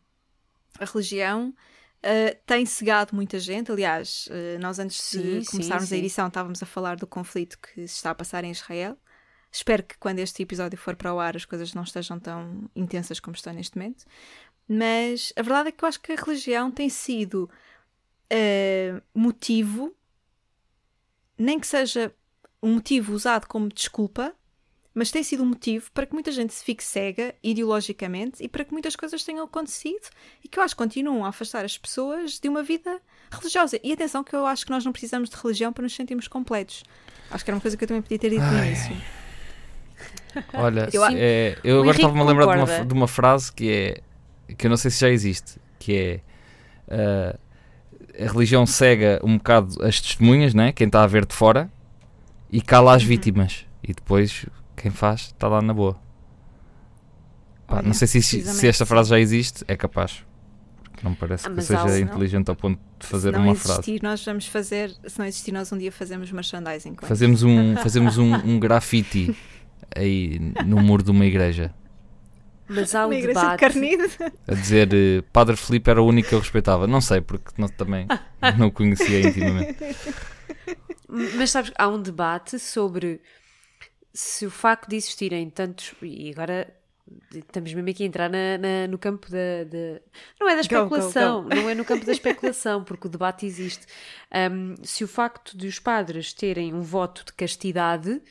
[SPEAKER 2] a religião ah, tem cegado muita gente. Aliás, ah, nós antes
[SPEAKER 3] Sim,
[SPEAKER 2] de
[SPEAKER 3] sim,
[SPEAKER 2] começarmos a
[SPEAKER 3] sim.
[SPEAKER 2] edição estávamos a falar do conflito que se está a passar em Israel. Espero que quando este episódio for para o ar as coisas não estejam tão intensas como estão neste momento. Mas a verdade é que eu acho que a religião tem sido ah, motivo, nem que seja um motivo usado como desculpa, mas tem sido um motivo para que muita gente se fique cega ideologicamente e para que muitas coisas tenham acontecido e que eu acho que continuam a afastar as pessoas de uma vida religiosa. E atenção que eu acho que nós não precisamos de religião para nos sentirmos completos. Acho que era uma coisa que eu também podia ter dito no início.
[SPEAKER 4] Olha,
[SPEAKER 2] Eu-
[SPEAKER 4] é, eu agora estava-me a lembrar de uma, de uma frase que é que eu não sei se já existe, que é ah, a religião cega um bocado as testemunhas, né? quem está a ver de fora, e cala
[SPEAKER 3] Uhum.
[SPEAKER 4] as vítimas. E depois quem faz está lá na boa. Pá,
[SPEAKER 2] Olha,
[SPEAKER 4] não sei se, se esta frase já existe, é capaz. Porque Não parece
[SPEAKER 3] Ah,
[SPEAKER 4] que seja inteligente ao ponto de fazer uma
[SPEAKER 2] existir,
[SPEAKER 4] frase.
[SPEAKER 2] nós vamos fazer. Se não existir, nós um dia fazemos merchandising.
[SPEAKER 4] Fazemos um, fazemos um, um grafite aí no muro de uma igreja.
[SPEAKER 3] Mas há
[SPEAKER 2] de
[SPEAKER 3] debate.
[SPEAKER 4] a dizer eh, Padre Filipe era o único que eu respeitava. Não sei, porque não- também não o conhecia intimamente.
[SPEAKER 3] Mas sabes, há um debate sobre se o facto de existirem tantos. E agora estamos mesmo aqui a entrar na- na- no campo da. da- não é da
[SPEAKER 2] Go, go,
[SPEAKER 3] especulação, não é no campo da especulação, porque o debate existe. Um, se o facto de os padres terem um voto de castidade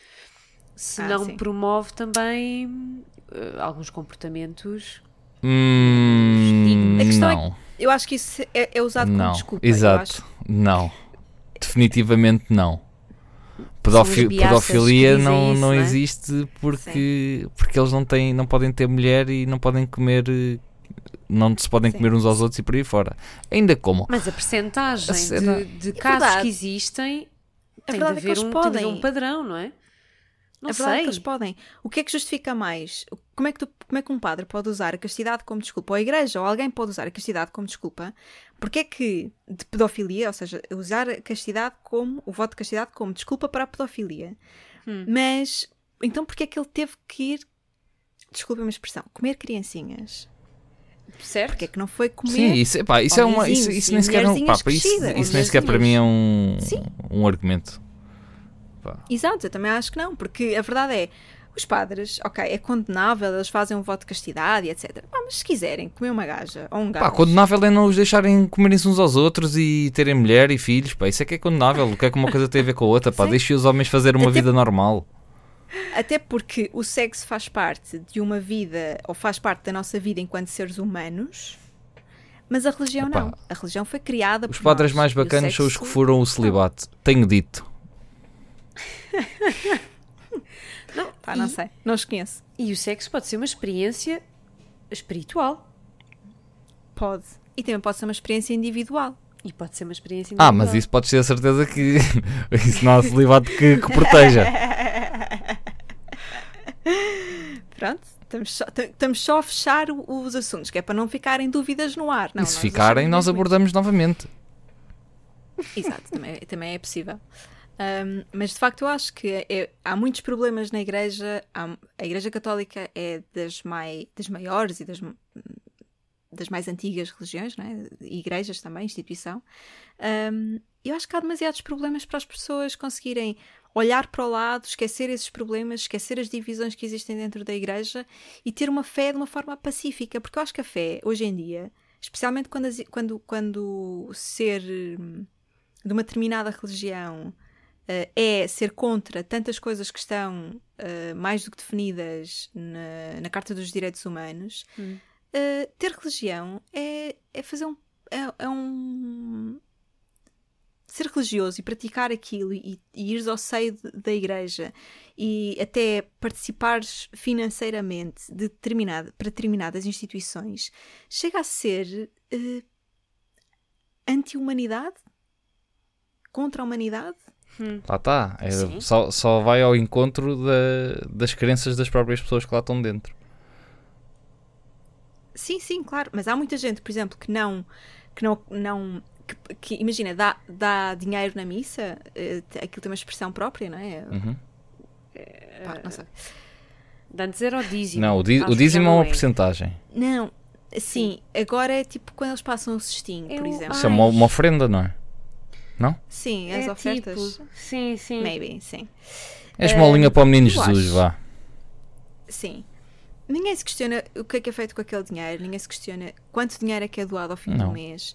[SPEAKER 3] se
[SPEAKER 2] Ah,
[SPEAKER 3] não
[SPEAKER 2] sim.
[SPEAKER 3] promove também eh, alguns comportamentos.
[SPEAKER 4] Hum,
[SPEAKER 2] A questão é
[SPEAKER 4] não,
[SPEAKER 2] Eu acho que isso é, é usado como
[SPEAKER 4] não,
[SPEAKER 2] desculpa. eu
[SPEAKER 4] exato,
[SPEAKER 2] acho.
[SPEAKER 4] não, definitivamente não. Pedofi- pedofilia não,
[SPEAKER 3] isso,
[SPEAKER 4] não
[SPEAKER 3] é?
[SPEAKER 4] existe porque, porque eles não têm, não podem ter mulher e não podem comer, não se podem
[SPEAKER 2] Sim.
[SPEAKER 4] comer uns aos outros e por aí fora. Ainda como?
[SPEAKER 3] Mas a percentagem
[SPEAKER 4] A cena-
[SPEAKER 3] de, de
[SPEAKER 2] É
[SPEAKER 3] casos
[SPEAKER 2] verdade.
[SPEAKER 3] que existem
[SPEAKER 2] A
[SPEAKER 3] tem de
[SPEAKER 2] verdade é que
[SPEAKER 3] haver
[SPEAKER 2] eles
[SPEAKER 3] um, tem de haver
[SPEAKER 2] podem.
[SPEAKER 3] um padrão, não é? Não
[SPEAKER 2] a verdade é
[SPEAKER 3] sei.
[SPEAKER 2] que eles podem. O que é que justifica mais? Como é que, tu- como é que um padre pode usar a castidade como desculpa? Ou a igreja, ou alguém pode usar a castidade como desculpa? Porque é que de pedofilia, ou seja, usar a castidade como, o voto de castidade como desculpa para a pedofilia.
[SPEAKER 3] Hum.
[SPEAKER 2] Mas, então porque é que ele teve que ir, desculpa a minha expressão, comer criancinhas?
[SPEAKER 3] Certo?
[SPEAKER 2] Porque é que não foi comer...
[SPEAKER 4] Sim, isso, epá, isso é uma. Isso,
[SPEAKER 2] homenzinhos
[SPEAKER 4] isso nem sequer é um. Pá, isso, isso nem sequer para mim é um,
[SPEAKER 2] Sim.
[SPEAKER 4] um argumento.
[SPEAKER 2] Exato, eu também acho que não, porque a verdade é, os padres, ok, é condenável, eles fazem um voto de castidade e etc. Ah, mas se quiserem comer uma gaja ou um gajo,
[SPEAKER 4] Pá, condenável é não os deixarem comerem-se uns aos outros e terem mulher e filhos, pá, isso é que é condenável. O que é que uma coisa tem a ver com a outra, pá, deixem os homens fazer uma
[SPEAKER 2] Até-
[SPEAKER 4] vida normal.
[SPEAKER 2] até porque o sexo faz parte de uma vida, ou faz parte da nossa vida enquanto seres humanos, mas a religião
[SPEAKER 4] Epá,
[SPEAKER 2] não. A religião foi criada
[SPEAKER 4] Os
[SPEAKER 2] por
[SPEAKER 4] padres
[SPEAKER 2] nós,
[SPEAKER 4] mais
[SPEAKER 2] o
[SPEAKER 4] bacanas são os que furam o celibato. Tenho dito.
[SPEAKER 2] Pá, não sei, não os conheço.
[SPEAKER 3] E o sexo pode ser uma experiência espiritual.
[SPEAKER 2] Pode. E também pode ser uma experiência individual.
[SPEAKER 3] E pode ser uma experiência
[SPEAKER 4] Ah,
[SPEAKER 3] individual.
[SPEAKER 4] mas isso podes ter a certeza que isso não há celibato que, que proteja.
[SPEAKER 2] Pronto. estamos só, estamos só a fechar os assuntos, que é para não ficarem dúvidas no ar. Não,
[SPEAKER 4] e se
[SPEAKER 2] nós
[SPEAKER 4] ficarem, nós abordamos novamente.
[SPEAKER 2] isso. Exato, também, também é possível. Ahm, mas de facto eu acho que é- há muitos problemas na Igreja. Há- a Igreja Católica é das, mai, das maiores e das, das mais antigas religiões, não é? igrejas também, instituição. Ahm, eu acho que há demasiados problemas para as pessoas conseguirem olhar para o lado, esquecer esses problemas, esquecer as divisões que existem dentro da igreja e ter uma fé de uma forma pacífica, porque eu acho que a fé, hoje em dia, especialmente quando, quando, quando ser hum, de uma determinada religião é ser contra tantas coisas que estão eh, mais do que definidas na, na Carta dos Direitos Humanos,
[SPEAKER 3] Hum.
[SPEAKER 2] eh, ter religião é, é fazer um. É, é um ser religioso e praticar aquilo e, e ires ao seio de- da igreja e até participares financeiramente de determinada, para determinadas instituições chega a ser eh, anti-humanidade contra a humanidade
[SPEAKER 4] Lá está. É, só, só vai ao encontro da- das crenças das próprias pessoas que lá estão dentro.
[SPEAKER 2] Sim, sim, claro. Mas há muita gente, por exemplo, que não. Que não, não que, que, imagina, dá, dá dinheiro na missa, eh, aquilo tem uma expressão própria, não é?
[SPEAKER 4] Uhum.
[SPEAKER 2] Pá, não sei.
[SPEAKER 3] De antes era o dízimo.
[SPEAKER 4] Não, o, o dízimo é uma porcentagem.
[SPEAKER 2] Não, sim, agora é tipo quando eles passam o cestinho, por
[SPEAKER 3] Eu-
[SPEAKER 2] exemplo.
[SPEAKER 4] Isso é uma, uma oferenda, não é?
[SPEAKER 2] Sim, as
[SPEAKER 3] É
[SPEAKER 2] ofertas.
[SPEAKER 3] tipo, sim, sim.
[SPEAKER 2] Maybe, sim.
[SPEAKER 4] É esmolinha para o menino Jesus,
[SPEAKER 2] acho.
[SPEAKER 4] vá.
[SPEAKER 2] Sim. Ninguém se questiona o que é que é feito com aquele dinheiro, ninguém se questiona quanto dinheiro é que é doado ao fim
[SPEAKER 4] Não.
[SPEAKER 2] do mês.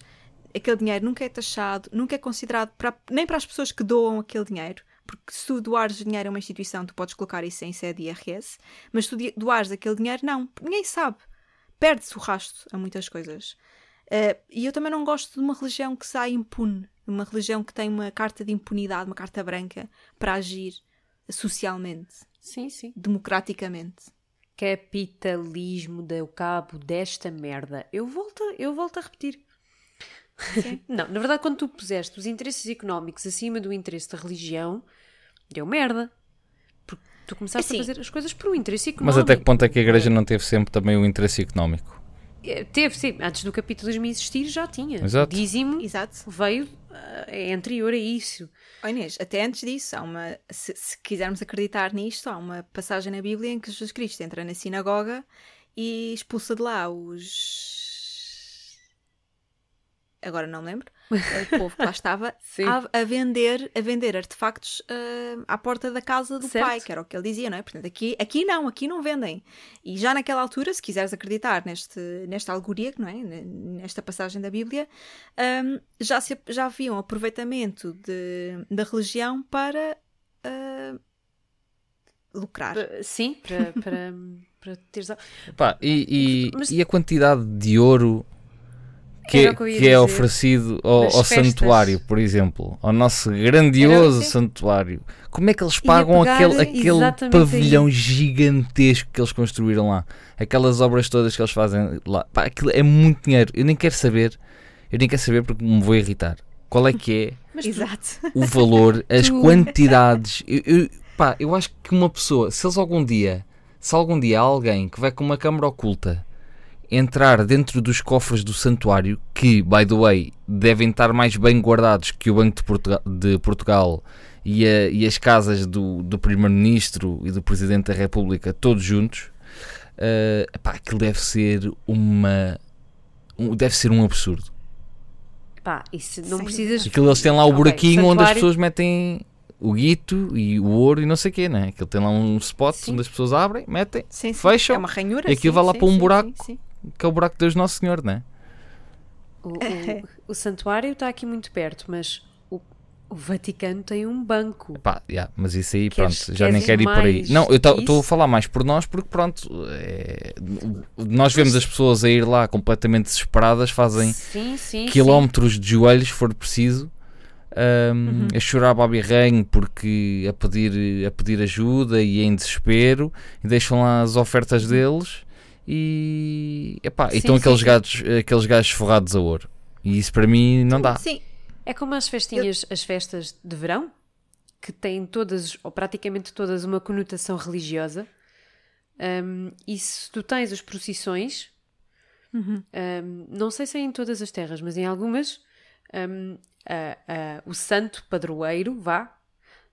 [SPEAKER 2] Aquele dinheiro nunca é taxado, nunca é considerado para- nem para as pessoas que doam aquele dinheiro. Porque se tu doares dinheiro a uma instituição, tu podes colocar isso em sede IRS, mas se tu doares aquele dinheiro, não. Ninguém sabe. Perde-se o rasto a muitas coisas. Eh, e eu também não gosto de uma religião que sai impune, uma religião que tem uma carta de impunidade, uma carta branca para agir socialmente,
[SPEAKER 3] Sim, sim.
[SPEAKER 2] democraticamente.
[SPEAKER 3] Capitalismo deu cabo desta merda. Eu volto, eu volto a repetir.
[SPEAKER 2] Sim.
[SPEAKER 3] Não, na verdade, quando tu puseste os interesses económicos acima do interesse da religião, deu merda. Porque tu começaste
[SPEAKER 2] Assim.
[SPEAKER 3] a fazer as coisas por um interesse
[SPEAKER 4] Mas
[SPEAKER 3] económico.
[SPEAKER 4] até que ponto é que a igreja não teve sempre também o interesse económico?
[SPEAKER 3] Eh, Teve, sim. Antes do capitalismo existir, já tinha.
[SPEAKER 4] Exato.
[SPEAKER 3] O dízimo
[SPEAKER 2] Exato.
[SPEAKER 3] veio, eh, é anterior a isso.
[SPEAKER 2] Oh Inês, até antes disso, há uma, se, se quisermos acreditar nisto, há uma passagem na Bíblia em que Jesus Cristo entra na sinagoga e expulsa de lá os. Agora não me lembro. O povo que lá estava a, a vender, a vender artefactos ah, à porta da casa do
[SPEAKER 3] Certo.
[SPEAKER 2] pai, que era o que ele dizia, não é? Portanto, aqui, aqui não, aqui não vendem. E já naquela altura, se quiseres acreditar neste, nesta alegoria, não é? Nesta passagem da Bíblia, hum, já, se, já havia um aproveitamento de, da religião para ah, lucrar.
[SPEAKER 3] Sim, para, para, para teres.
[SPEAKER 4] Pá, e, e,
[SPEAKER 3] Mas-
[SPEAKER 4] e a quantidade de ouro que, é,
[SPEAKER 3] o que
[SPEAKER 4] é oferecido ao, ao santuário, por exemplo, ao nosso grandioso
[SPEAKER 2] Era-
[SPEAKER 4] santuário. Como é que eles pagam aquele, aquele pavilhão
[SPEAKER 3] aí.
[SPEAKER 4] gigantesco que eles construíram lá? Aquelas obras todas que eles fazem lá. Pá, aquilo é muito dinheiro. Eu nem quero saber, eu nem quero saber porque me vou irritar. Qual é que é
[SPEAKER 3] Mas
[SPEAKER 4] o valor, as
[SPEAKER 3] Tu-
[SPEAKER 4] quantidades. Eu, eu- pá, eu acho que uma pessoa, se eles algum dia, se algum dia há alguém que vai com uma câmara oculta entrar dentro dos cofres do santuário, que, by the way, devem estar mais bem guardados que o Banco de Portugal, de Portugal e, a- e as casas do, do Primeiro-Ministro e do Presidente da República, todos juntos, pá, aquilo deve ser uma. um- deve ser um absurdo.
[SPEAKER 3] Pá, isso não
[SPEAKER 2] Sem
[SPEAKER 3] precisas.
[SPEAKER 4] Aquilo eles têm lá o buraquinho onde as pessoas metem o guito e o ouro e não sei o quê, né? Aquilo tem lá um spot
[SPEAKER 3] Sim.
[SPEAKER 4] onde as pessoas abrem, metem,
[SPEAKER 2] Sim, sim.
[SPEAKER 4] Fecham
[SPEAKER 2] É uma ranhura.
[SPEAKER 4] e aquilo
[SPEAKER 2] sim,
[SPEAKER 4] vai lá
[SPEAKER 2] sim,
[SPEAKER 4] para um
[SPEAKER 2] sim,
[SPEAKER 4] buraco.
[SPEAKER 2] Sim, sim.
[SPEAKER 4] que é o buraco de Deus Nosso Senhor, né?
[SPEAKER 3] O, o- o santuário está aqui muito perto, mas o, o Vaticano tem um banco.
[SPEAKER 4] Pá, yeah, mas isso aí,
[SPEAKER 3] Queres-
[SPEAKER 4] pronto, já nem quero ir por aí. Não, eu estou a falar mais por nós porque, pronto, é, nós vemos as pessoas a ir lá completamente desesperadas, fazem
[SPEAKER 3] sim, sim.
[SPEAKER 4] quilómetros de joelhos, se for preciso, um,
[SPEAKER 2] Uhum.
[SPEAKER 4] a chorar babirranho porque a pedir, a pedir ajuda e em desespero, e deixam lá as ofertas deles e, epá, e
[SPEAKER 3] Sim,
[SPEAKER 4] estão
[SPEAKER 3] sim,
[SPEAKER 4] aqueles,
[SPEAKER 3] sim.
[SPEAKER 4] gatos, aqueles gajos forrados a ouro. E isso para mim não dá.
[SPEAKER 2] Sim,
[SPEAKER 3] É como as festinhas, as festas de verão, que têm todas, ou praticamente todas, uma conotação religiosa. Um, e se tu tens as procissões, um, não sei se é em todas as terras, mas em algumas, um, a- a- o santo padroeiro, vá,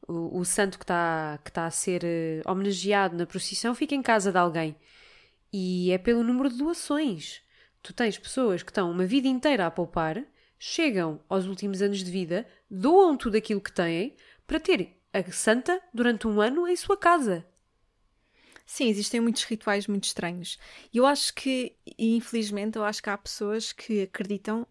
[SPEAKER 3] o, o santo que está que tá a ser eh, homenageado na procissão, fica em casa de alguém. E é pelo número de doações. Tu tens pessoas que estão uma vida inteira a poupar, chegam aos últimos anos de vida, doam tudo aquilo que têm para ter a santa durante um ano em sua casa.
[SPEAKER 2] Sim, existem muitos rituais muito estranhos. E eu acho que, infelizmente, eu acho que há pessoas que acreditam,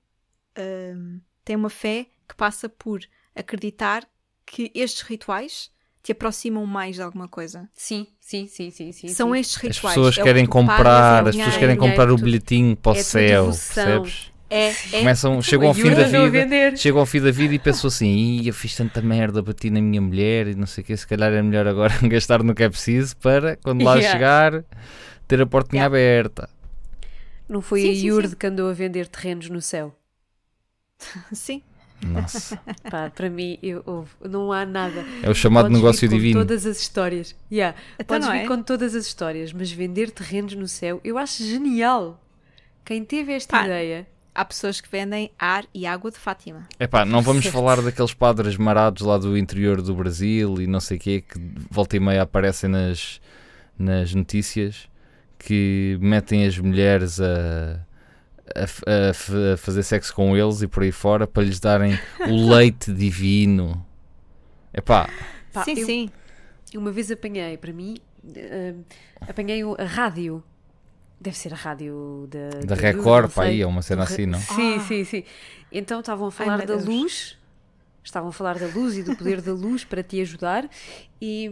[SPEAKER 2] hum, têm uma fé que passa por acreditar que estes rituais te aproximam mais de alguma coisa.
[SPEAKER 3] Sim, sim, sim, sim, sim.
[SPEAKER 2] São
[SPEAKER 3] sim.
[SPEAKER 2] estes
[SPEAKER 4] As
[SPEAKER 2] rituais.
[SPEAKER 4] pessoas
[SPEAKER 2] É
[SPEAKER 4] querem comprar,
[SPEAKER 2] é o
[SPEAKER 4] as pessoas querem
[SPEAKER 3] dinheiro,
[SPEAKER 4] comprar o bilhetinho para o
[SPEAKER 3] É
[SPEAKER 4] céu, percebes?
[SPEAKER 2] É, é.
[SPEAKER 4] Começam, chegam ao fim da vida, chegam ao fim da vida e pensam assim, "Ih, eu fiz tanta merda, bati na minha mulher e não sei o que, se calhar é melhor agora gastar no que é preciso para, quando lá
[SPEAKER 3] Yeah.
[SPEAKER 4] chegar, ter a portinha
[SPEAKER 2] Yeah.
[SPEAKER 4] aberta.
[SPEAKER 3] Não foi
[SPEAKER 2] Sim,
[SPEAKER 3] a
[SPEAKER 2] sim.
[SPEAKER 3] que andou a vender terrenos no céu.
[SPEAKER 2] Sim.
[SPEAKER 4] Nossa,
[SPEAKER 3] Pá, para mim, eu, houve- não há nada.
[SPEAKER 4] é o chamado
[SPEAKER 3] Podes
[SPEAKER 4] negócio
[SPEAKER 3] vir com
[SPEAKER 4] divino.
[SPEAKER 3] todas as histórias. Yeah.
[SPEAKER 2] Então
[SPEAKER 3] Podes vir
[SPEAKER 2] é?
[SPEAKER 3] com todas as histórias, mas vender terrenos no céu, eu acho genial. Quem teve esta
[SPEAKER 2] Pá.
[SPEAKER 3] ideia.
[SPEAKER 2] Há pessoas que vendem ar e água de Fátima.
[SPEAKER 4] Epá, não vamos
[SPEAKER 3] Certo.
[SPEAKER 4] falar daqueles padres marados lá do interior do Brasil e não sei o quê, que volta e meia aparecem nas, nas notícias, que metem as mulheres a, a a a fazer sexo com eles e por aí fora para lhes darem o leite divino. Epá,
[SPEAKER 3] Pá,
[SPEAKER 2] sim,
[SPEAKER 3] eu-
[SPEAKER 2] sim.
[SPEAKER 3] Uma vez apanhei, para mim, eh, apanhei a rádio. Deve ser a rádio da,
[SPEAKER 4] da Record, pá, aí é uma cena assim, não?
[SPEAKER 3] Sim,
[SPEAKER 2] Ah.
[SPEAKER 3] sim, sim. Então estavam a falar
[SPEAKER 2] meu
[SPEAKER 3] da
[SPEAKER 2] Deus.
[SPEAKER 3] luz, estavam a falar da luz e do poder da luz para te ajudar, e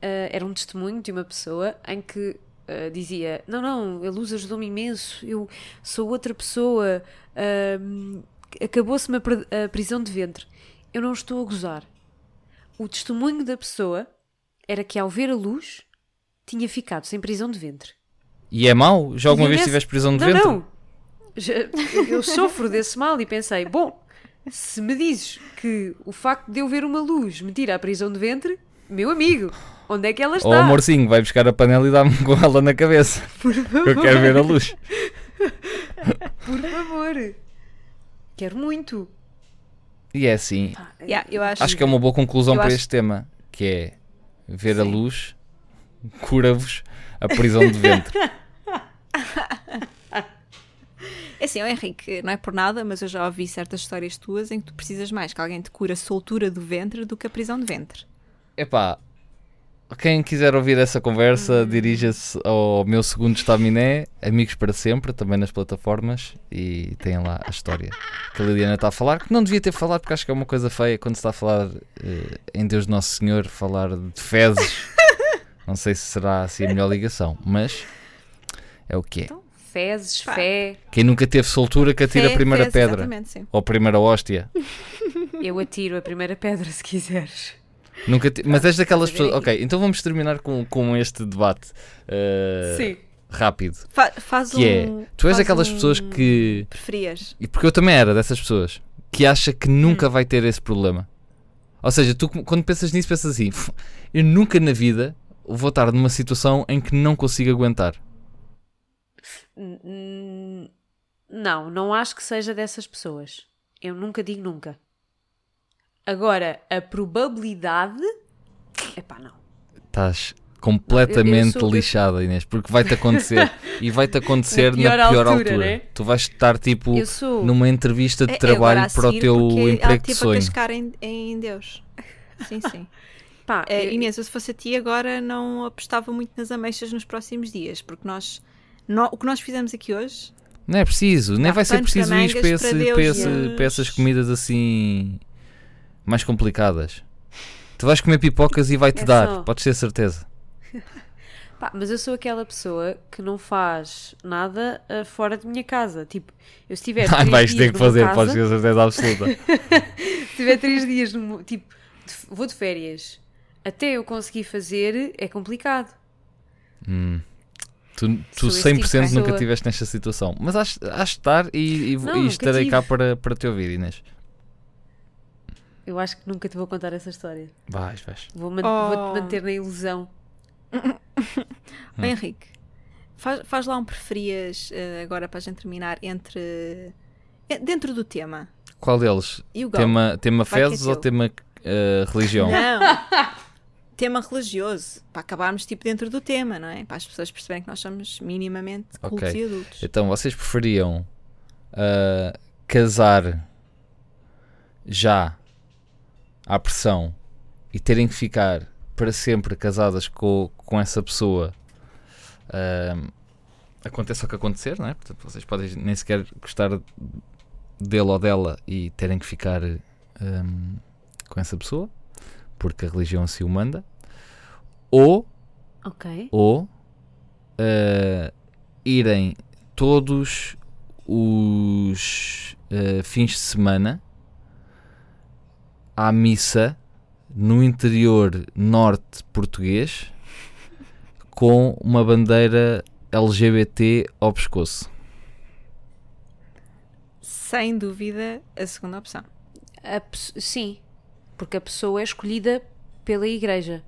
[SPEAKER 3] ah, era um testemunho de uma pessoa em que ah, dizia: Não, não, a luz ajudou-me imenso, eu sou outra pessoa, hum, acabou-se-me a, a prisão de ventre. Eu não estou a gozar. O testemunho da pessoa era que ao ver a luz tinha ficado sem prisão de ventre.
[SPEAKER 4] E é mau? Já alguma
[SPEAKER 3] E
[SPEAKER 4] vez tiveste prisão de
[SPEAKER 3] não,
[SPEAKER 4] ventre?
[SPEAKER 3] Não, Já- eu sofro desse mal e pensei, bom, se me dizes que o facto de eu ver uma luz me tira a prisão de ventre, meu amigo, onde é que ela
[SPEAKER 4] Ou
[SPEAKER 3] está?
[SPEAKER 4] amorzinho, vai buscar a panela e dá-me com ela na cabeça.
[SPEAKER 3] Por favor,
[SPEAKER 4] eu quero ver a luz.
[SPEAKER 3] por favor. Quero muito.
[SPEAKER 4] E é assim,
[SPEAKER 2] Yeah, eu acho,
[SPEAKER 4] Acho que é uma boa conclusão para
[SPEAKER 2] acho-
[SPEAKER 4] este tema, que é ver a
[SPEAKER 2] Sim.
[SPEAKER 4] luz cura-vos a prisão de ventre.
[SPEAKER 2] É assim, ó, Henrique, não é por nada, mas eu já ouvi certas histórias tuas em que tu precisas mais que alguém te cura a soltura do ventre do que a prisão de ventre.
[SPEAKER 4] Epá, quem quiser ouvir essa conversa, dirija-se ao meu segundo estaminé, Amigos para Sempre, também nas plataformas, e tem lá a história que a Liliana está a falar, que não devia ter falado, porque acho que é uma coisa feia quando se está a falar eh, em Deus Nosso Senhor, falar de fezes. Não sei se será assim a melhor ligação, mas é o que é.
[SPEAKER 3] Então, fezes,
[SPEAKER 2] Pá.
[SPEAKER 3] fé,
[SPEAKER 4] Quem nunca teve soltura que atira
[SPEAKER 2] Fé,
[SPEAKER 4] a primeira
[SPEAKER 2] fezes,
[SPEAKER 4] pedra. Ou a primeira hóstia.
[SPEAKER 3] eu atiro a primeira pedra se quiseres.
[SPEAKER 4] Nunca ti- Mas és daquelas pessoas. Ok, então vamos terminar com, com este debate uh,
[SPEAKER 3] Sim.
[SPEAKER 4] rápido.
[SPEAKER 2] Fa- faz
[SPEAKER 4] Que é,
[SPEAKER 2] um.
[SPEAKER 4] tu és daquelas
[SPEAKER 2] um-
[SPEAKER 4] pessoas que.
[SPEAKER 2] Preferias?
[SPEAKER 4] E porque eu também era dessas pessoas que acha que nunca
[SPEAKER 2] Hum.
[SPEAKER 4] vai ter esse problema. Ou seja, tu quando pensas nisso, pensas assim: "F- eu nunca na vida vou estar numa situação em que não consigo aguentar.
[SPEAKER 3] Não, não acho que seja dessas pessoas. Eu nunca digo nunca. Agora, a probabilidade. Epá, não.
[SPEAKER 4] Estás completamente
[SPEAKER 3] eu sou- eu-
[SPEAKER 4] lixada, Inês, porque vai-te acontecer. e vai-te acontecer
[SPEAKER 3] Na
[SPEAKER 4] na
[SPEAKER 3] pior
[SPEAKER 4] pior
[SPEAKER 3] altura,
[SPEAKER 4] altura.
[SPEAKER 3] né?
[SPEAKER 4] Tu vais estar tipo
[SPEAKER 3] sou.
[SPEAKER 4] numa entrevista de
[SPEAKER 2] É- é
[SPEAKER 4] trabalho
[SPEAKER 2] a
[SPEAKER 4] para o teu emprego de
[SPEAKER 2] teve a
[SPEAKER 4] sonho.
[SPEAKER 2] cascar em, em Deus. Sim, sim.
[SPEAKER 3] Pá,
[SPEAKER 2] É,
[SPEAKER 3] eu-
[SPEAKER 2] Inês, eu se fosse a ti agora não apostava muito nas ameixas nos próximos dias, porque nós, nó- o que nós fizemos aqui hoje,
[SPEAKER 4] Não é preciso, nem vai ser preciso ir para, esse,
[SPEAKER 2] para
[SPEAKER 4] para, esse-
[SPEAKER 2] os-
[SPEAKER 4] para essas comidas assim mais complicadas. Tu vais comer pipocas e vai-te
[SPEAKER 3] É
[SPEAKER 4] dar,
[SPEAKER 3] só-
[SPEAKER 4] podes ter certeza.
[SPEAKER 3] pá, mas eu sou aquela pessoa que não faz nada ah, fora de minha casa. Tipo, eu se tiver. Três
[SPEAKER 4] vais ter que fazer,
[SPEAKER 3] casa,
[SPEAKER 4] podes ter certeza absoluta.
[SPEAKER 3] Se tiver três dias, no, tipo, de- vou de férias. Até eu conseguir fazer é complicado.
[SPEAKER 4] Hum. Tu, tu
[SPEAKER 3] Sou esse tipo de
[SPEAKER 4] 100% nunca
[SPEAKER 3] pessoa.
[SPEAKER 4] estive nesta situação. Mas acho, acho de estar e, e,
[SPEAKER 3] Não,
[SPEAKER 4] e estarei cá
[SPEAKER 3] tive.
[SPEAKER 4] para, para te ouvir, Inês.
[SPEAKER 3] Eu acho que nunca te vou contar essa história.
[SPEAKER 4] Vais, vais.
[SPEAKER 3] Vou man-
[SPEAKER 2] Oh.
[SPEAKER 3] Vou-te manter na ilusão.
[SPEAKER 2] Ó, Henrique, faz, faz lá um preferias eh, agora para a gente terminar entre. eh, dentro do tema.
[SPEAKER 4] Qual deles? Tema, tema
[SPEAKER 2] é
[SPEAKER 4] fezes ou
[SPEAKER 2] teu.
[SPEAKER 4] tema eh, religião?
[SPEAKER 2] Não! tema religioso. Para acabarmos tipo dentro do tema, não é? Para as pessoas perceberem que nós somos minimamente cultos
[SPEAKER 4] Ok.
[SPEAKER 2] e adultos.
[SPEAKER 4] Então, vocês preferiam ah, casar já à pressão e terem que ficar para sempre casadas com, com essa pessoa? ah, aconteça o que acontecer, não é? Portanto, vocês podem nem sequer gostar dele ou dela e terem que ficar ahm, com essa pessoa, porque a religião assim o manda. Ou
[SPEAKER 3] Ok.
[SPEAKER 4] ou eh, irem todos os eh, fins de semana à missa no interior norte português com uma bandeira LGBT ao pescoço.
[SPEAKER 2] Sem dúvida, a segunda opção.
[SPEAKER 3] A sim, porque a pessoa é escolhida pela igreja.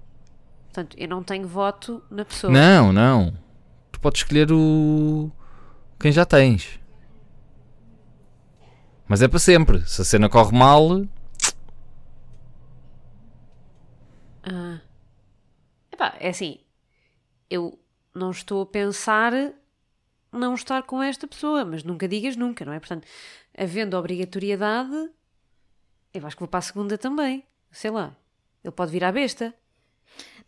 [SPEAKER 3] Portanto, eu não tenho voto na pessoa.
[SPEAKER 4] Não, não. Tu podes escolher o quem já tens. Mas é para sempre. Se a cena corre mal,
[SPEAKER 3] Ah. Epá, é assim, eu não estou a pensar não estar com esta pessoa, mas nunca digas nunca, não é? Portanto, havendo obrigatoriedade, eu acho que vou para a segunda também. Sei lá, ele pode vir à besta.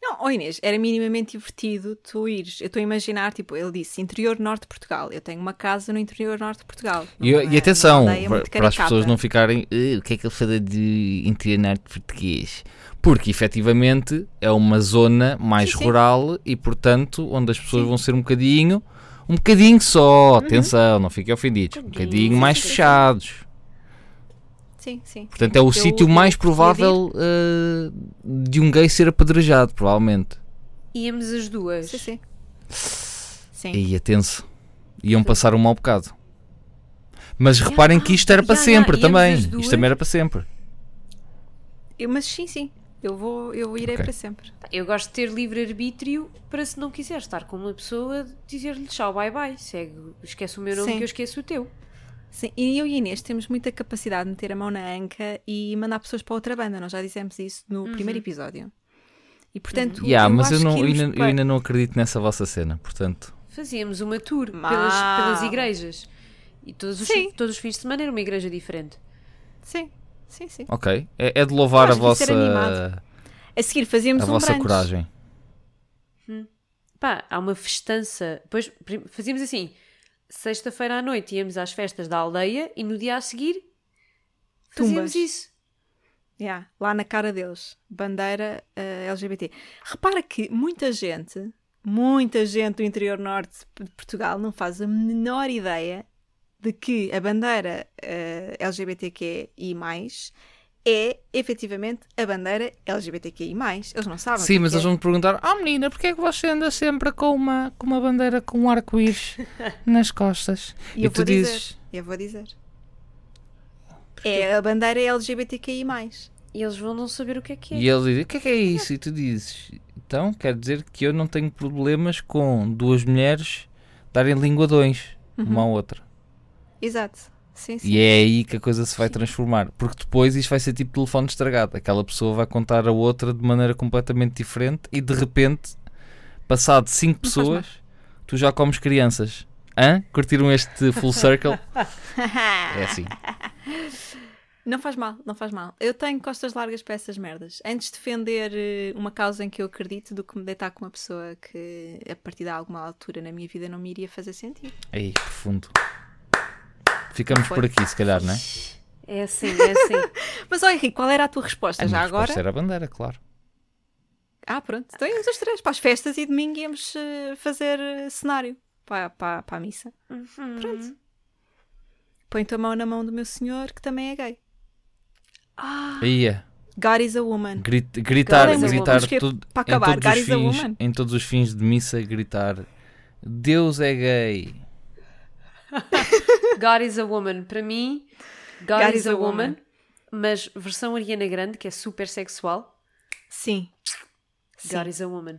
[SPEAKER 2] Não, ó Inês, era minimamente divertido tu ires. Eu estou a imaginar, tipo, ele disse interior norte de Portugal. Eu tenho uma casa no interior norte de Portugal.
[SPEAKER 4] E, e
[SPEAKER 2] é
[SPEAKER 4] atenção, para,
[SPEAKER 2] muito
[SPEAKER 4] para as pessoas não ficarem "Eh, o que é que ele fala de interior norte português? Porque efetivamente é uma zona mais
[SPEAKER 2] Sim, sim.
[SPEAKER 4] rural e portanto onde as pessoas
[SPEAKER 2] Sim.
[SPEAKER 4] vão ser um bocadinho, um bocadinho só,
[SPEAKER 2] Uhum.
[SPEAKER 4] atenção, não fiquem ofendidos, um
[SPEAKER 3] Bocadinho,
[SPEAKER 4] mais fechados.
[SPEAKER 2] Sim, sim.
[SPEAKER 4] Portanto é o
[SPEAKER 2] Eu-
[SPEAKER 4] sítio mais provável eh, de um gay ser apedrejado, provavelmente.
[SPEAKER 3] Íamos as duas.
[SPEAKER 2] Sim, sim. Sim.
[SPEAKER 4] E tenso. Iam passar um mau bocado. Mas reparem que isto era para
[SPEAKER 3] já,
[SPEAKER 4] sempre também. Isto também era para sempre.
[SPEAKER 2] Eu- mas sim, sim. Eu vou, eu irei
[SPEAKER 4] Ok.
[SPEAKER 2] para sempre.
[SPEAKER 3] Eu gosto de ter livre-arbítrio para se não quiser estar com uma pessoa, dizer-lhe tchau, bye bye, segue, esquece o meu nome
[SPEAKER 2] Sim.
[SPEAKER 3] que eu esqueço o teu.
[SPEAKER 2] Sim, e eu e Inês temos muita capacidade de meter a mão na anca e mandar pessoas para outra banda. Nós já dissemos isso no primeiro episódio. E portanto,
[SPEAKER 4] Yeah,
[SPEAKER 2] eu
[SPEAKER 4] mas eu, não,
[SPEAKER 2] que
[SPEAKER 4] eu ainda, eu
[SPEAKER 2] para-
[SPEAKER 4] ainda não acredito nessa vossa cena, portanto.
[SPEAKER 3] Fazíamos uma tour pelas,
[SPEAKER 2] Mal.
[SPEAKER 3] pelas igrejas. E todos os,
[SPEAKER 2] Sim.
[SPEAKER 3] todos os fins de semana era uma igreja diferente.
[SPEAKER 2] Sim, sim, sim.
[SPEAKER 4] Ok. É, é de louvar a
[SPEAKER 2] Eu
[SPEAKER 4] vossa.
[SPEAKER 2] A seguir fazíamos
[SPEAKER 4] a
[SPEAKER 2] um
[SPEAKER 4] vossa
[SPEAKER 2] brunch.
[SPEAKER 4] coragem.
[SPEAKER 3] Pá, há uma festança. Depois fazíamos assim: sexta-feira à noite íamos às festas da aldeia e no dia a seguir fazíamos
[SPEAKER 2] Tumbas.
[SPEAKER 3] isso.
[SPEAKER 2] Yeah, lá na cara deles. Bandeira eh, LGBT. Repara que muita gente, muita gente do interior norte de Portugal não faz a menor ideia de que a bandeira eh, LGBTQI+, é efetivamente a bandeira LGBTQI+. Eles não sabem. o
[SPEAKER 4] Sim,
[SPEAKER 2] que
[SPEAKER 4] mas
[SPEAKER 2] é.
[SPEAKER 4] eles vão te perguntar: Oh menina, porquê é que você anda sempre com uma, com uma bandeira com um arco-íris nas costas?
[SPEAKER 2] E eu
[SPEAKER 4] tu
[SPEAKER 2] vou
[SPEAKER 4] dizes:
[SPEAKER 2] dizer. Eu vou dizer. É a bandeira LGBTQI+.
[SPEAKER 3] E eles vão não saber o que é que é.
[SPEAKER 4] E ele diz: O que é que é isso? E tu dizes: Então, quer dizer que eu não tenho problemas com duas mulheres darem linguadões uma à outra.
[SPEAKER 2] Exato. Sim, sim.
[SPEAKER 4] E é aí que a coisa se vai transformar. Porque depois isto vai ser tipo telefone estragado. Aquela pessoa vai contar a outra de maneira completamente diferente e de repente, passado cinco
[SPEAKER 2] Não faz
[SPEAKER 4] pessoas, tu já comes crianças. Hã? Curtiram este full circle? é assim.
[SPEAKER 2] Não faz mal, não faz mal. Eu tenho costas largas para essas merdas. Antes de defender eh, uma causa em que eu acredito do que me deitar com uma pessoa que a partir de alguma altura na minha vida não me iria fazer sentido.
[SPEAKER 4] Aí, profundo. Ficamos
[SPEAKER 2] Foi.
[SPEAKER 4] por aqui, se calhar, não é?
[SPEAKER 3] É assim, é assim.
[SPEAKER 2] Mas ó Henrique, qual era a tua resposta
[SPEAKER 4] A
[SPEAKER 2] já
[SPEAKER 4] resposta
[SPEAKER 2] agora?
[SPEAKER 4] era a bandeira, claro.
[SPEAKER 2] Ah, pronto. Então íamos os três para as festas e domingo íamos eh, fazer eh, cenário para, para, para a missa.
[SPEAKER 3] Uhum.
[SPEAKER 2] Pronto. Põe tua mão na mão do meu senhor que também é gay.
[SPEAKER 4] Aí é.
[SPEAKER 2] God is a woman.
[SPEAKER 4] Grit- gritar,
[SPEAKER 3] God a
[SPEAKER 4] gritar
[SPEAKER 2] woman.
[SPEAKER 4] tudo,
[SPEAKER 2] Para
[SPEAKER 4] em,
[SPEAKER 2] acabar,
[SPEAKER 4] todos
[SPEAKER 2] God
[SPEAKER 4] os
[SPEAKER 2] is a
[SPEAKER 4] fins,
[SPEAKER 2] woman.
[SPEAKER 4] em todos os fins de missa, gritar Deus é gay.
[SPEAKER 3] God is a Woman. Para mim, God,
[SPEAKER 2] God
[SPEAKER 3] is, a, woman, mas versão Ariana Grande, que é super sexual.
[SPEAKER 2] Sim. Sim.
[SPEAKER 3] God is a Woman.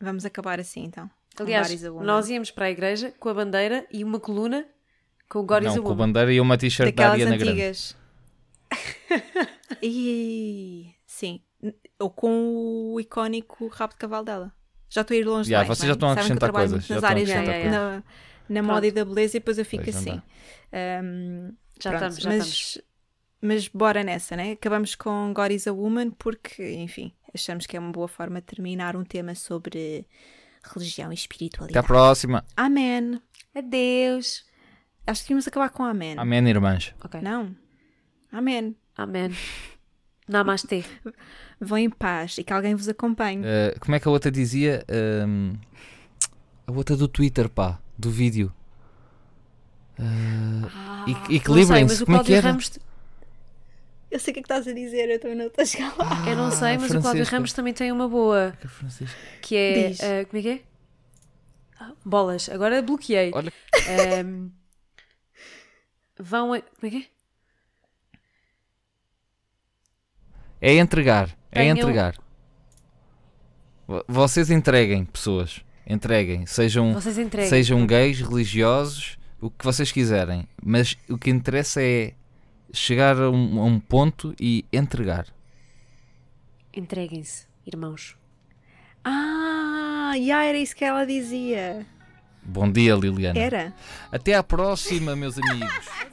[SPEAKER 2] Vamos acabar assim então.
[SPEAKER 3] Aliás,
[SPEAKER 2] God is a woman.
[SPEAKER 3] nós íamos para a igreja com a bandeira e uma coluna com o God is
[SPEAKER 4] Não,
[SPEAKER 3] a
[SPEAKER 4] com a
[SPEAKER 3] Woman.
[SPEAKER 4] bandeira e uma t-shirt da Ariana Grande.
[SPEAKER 2] antigas. e sim. Ou com o icónico rabo de cavalo dela. Já estou a ir longe
[SPEAKER 4] Já,
[SPEAKER 2] demais,
[SPEAKER 4] vocês já estão a acrescentar coisas, já estão a
[SPEAKER 3] acrescentar
[SPEAKER 2] na, na moda e da beleza e depois eu fico
[SPEAKER 4] Pois,
[SPEAKER 2] assim. Ahm,
[SPEAKER 3] Já
[SPEAKER 2] pronto,
[SPEAKER 3] estamos, já
[SPEAKER 2] mas,
[SPEAKER 3] estamos.
[SPEAKER 2] mas bora nessa, né? Acabamos com God is a Woman porque, enfim, achamos que é uma boa forma de terminar um tema sobre religião e
[SPEAKER 4] Até à
[SPEAKER 2] espiritualidade.
[SPEAKER 4] próxima.
[SPEAKER 2] Amém.
[SPEAKER 3] Adeus.
[SPEAKER 2] Acho que íamos acabar com Amém.
[SPEAKER 4] Amém, irmãs.
[SPEAKER 3] Ok.
[SPEAKER 2] Não. Amém.
[SPEAKER 3] Amém. Namastê.
[SPEAKER 2] Vão em paz e que alguém vos acompanhe.
[SPEAKER 4] Uh, como é que a outra dizia? Um, a outra do Twitter, pá, do vídeo. Uh, e-
[SPEAKER 3] Não sei,
[SPEAKER 4] Equilibrem-se,
[SPEAKER 3] mas o
[SPEAKER 4] como é que
[SPEAKER 3] Cláudio
[SPEAKER 4] era?
[SPEAKER 3] Ramos.
[SPEAKER 2] Eu sei o que é que estás a dizer, eu também não estou a chegar lá.
[SPEAKER 3] Eu não sei, mas o Cláudio
[SPEAKER 4] Francisca.
[SPEAKER 3] Ramos também tem uma boa.
[SPEAKER 4] Francisco.
[SPEAKER 3] Que é. Ah, como é que é? Ah, Bolas. Agora bloqueei.
[SPEAKER 4] Olha.
[SPEAKER 3] Ahm, vão. A... Como é que é?
[SPEAKER 4] É entregar, é entregar. Vo- Vocês entreguem, pessoas. Entreguem. Sejam,
[SPEAKER 3] entreguem.
[SPEAKER 4] sejam gays, religiosos, o que vocês quiserem. Mas o que interessa é chegar a um, a um ponto e entregar.
[SPEAKER 3] Entreguem-se, irmãos.
[SPEAKER 2] Ah, já era isso que ela dizia.
[SPEAKER 4] Bom dia, Liliana.
[SPEAKER 2] Era.
[SPEAKER 4] Até à próxima, meus amigos.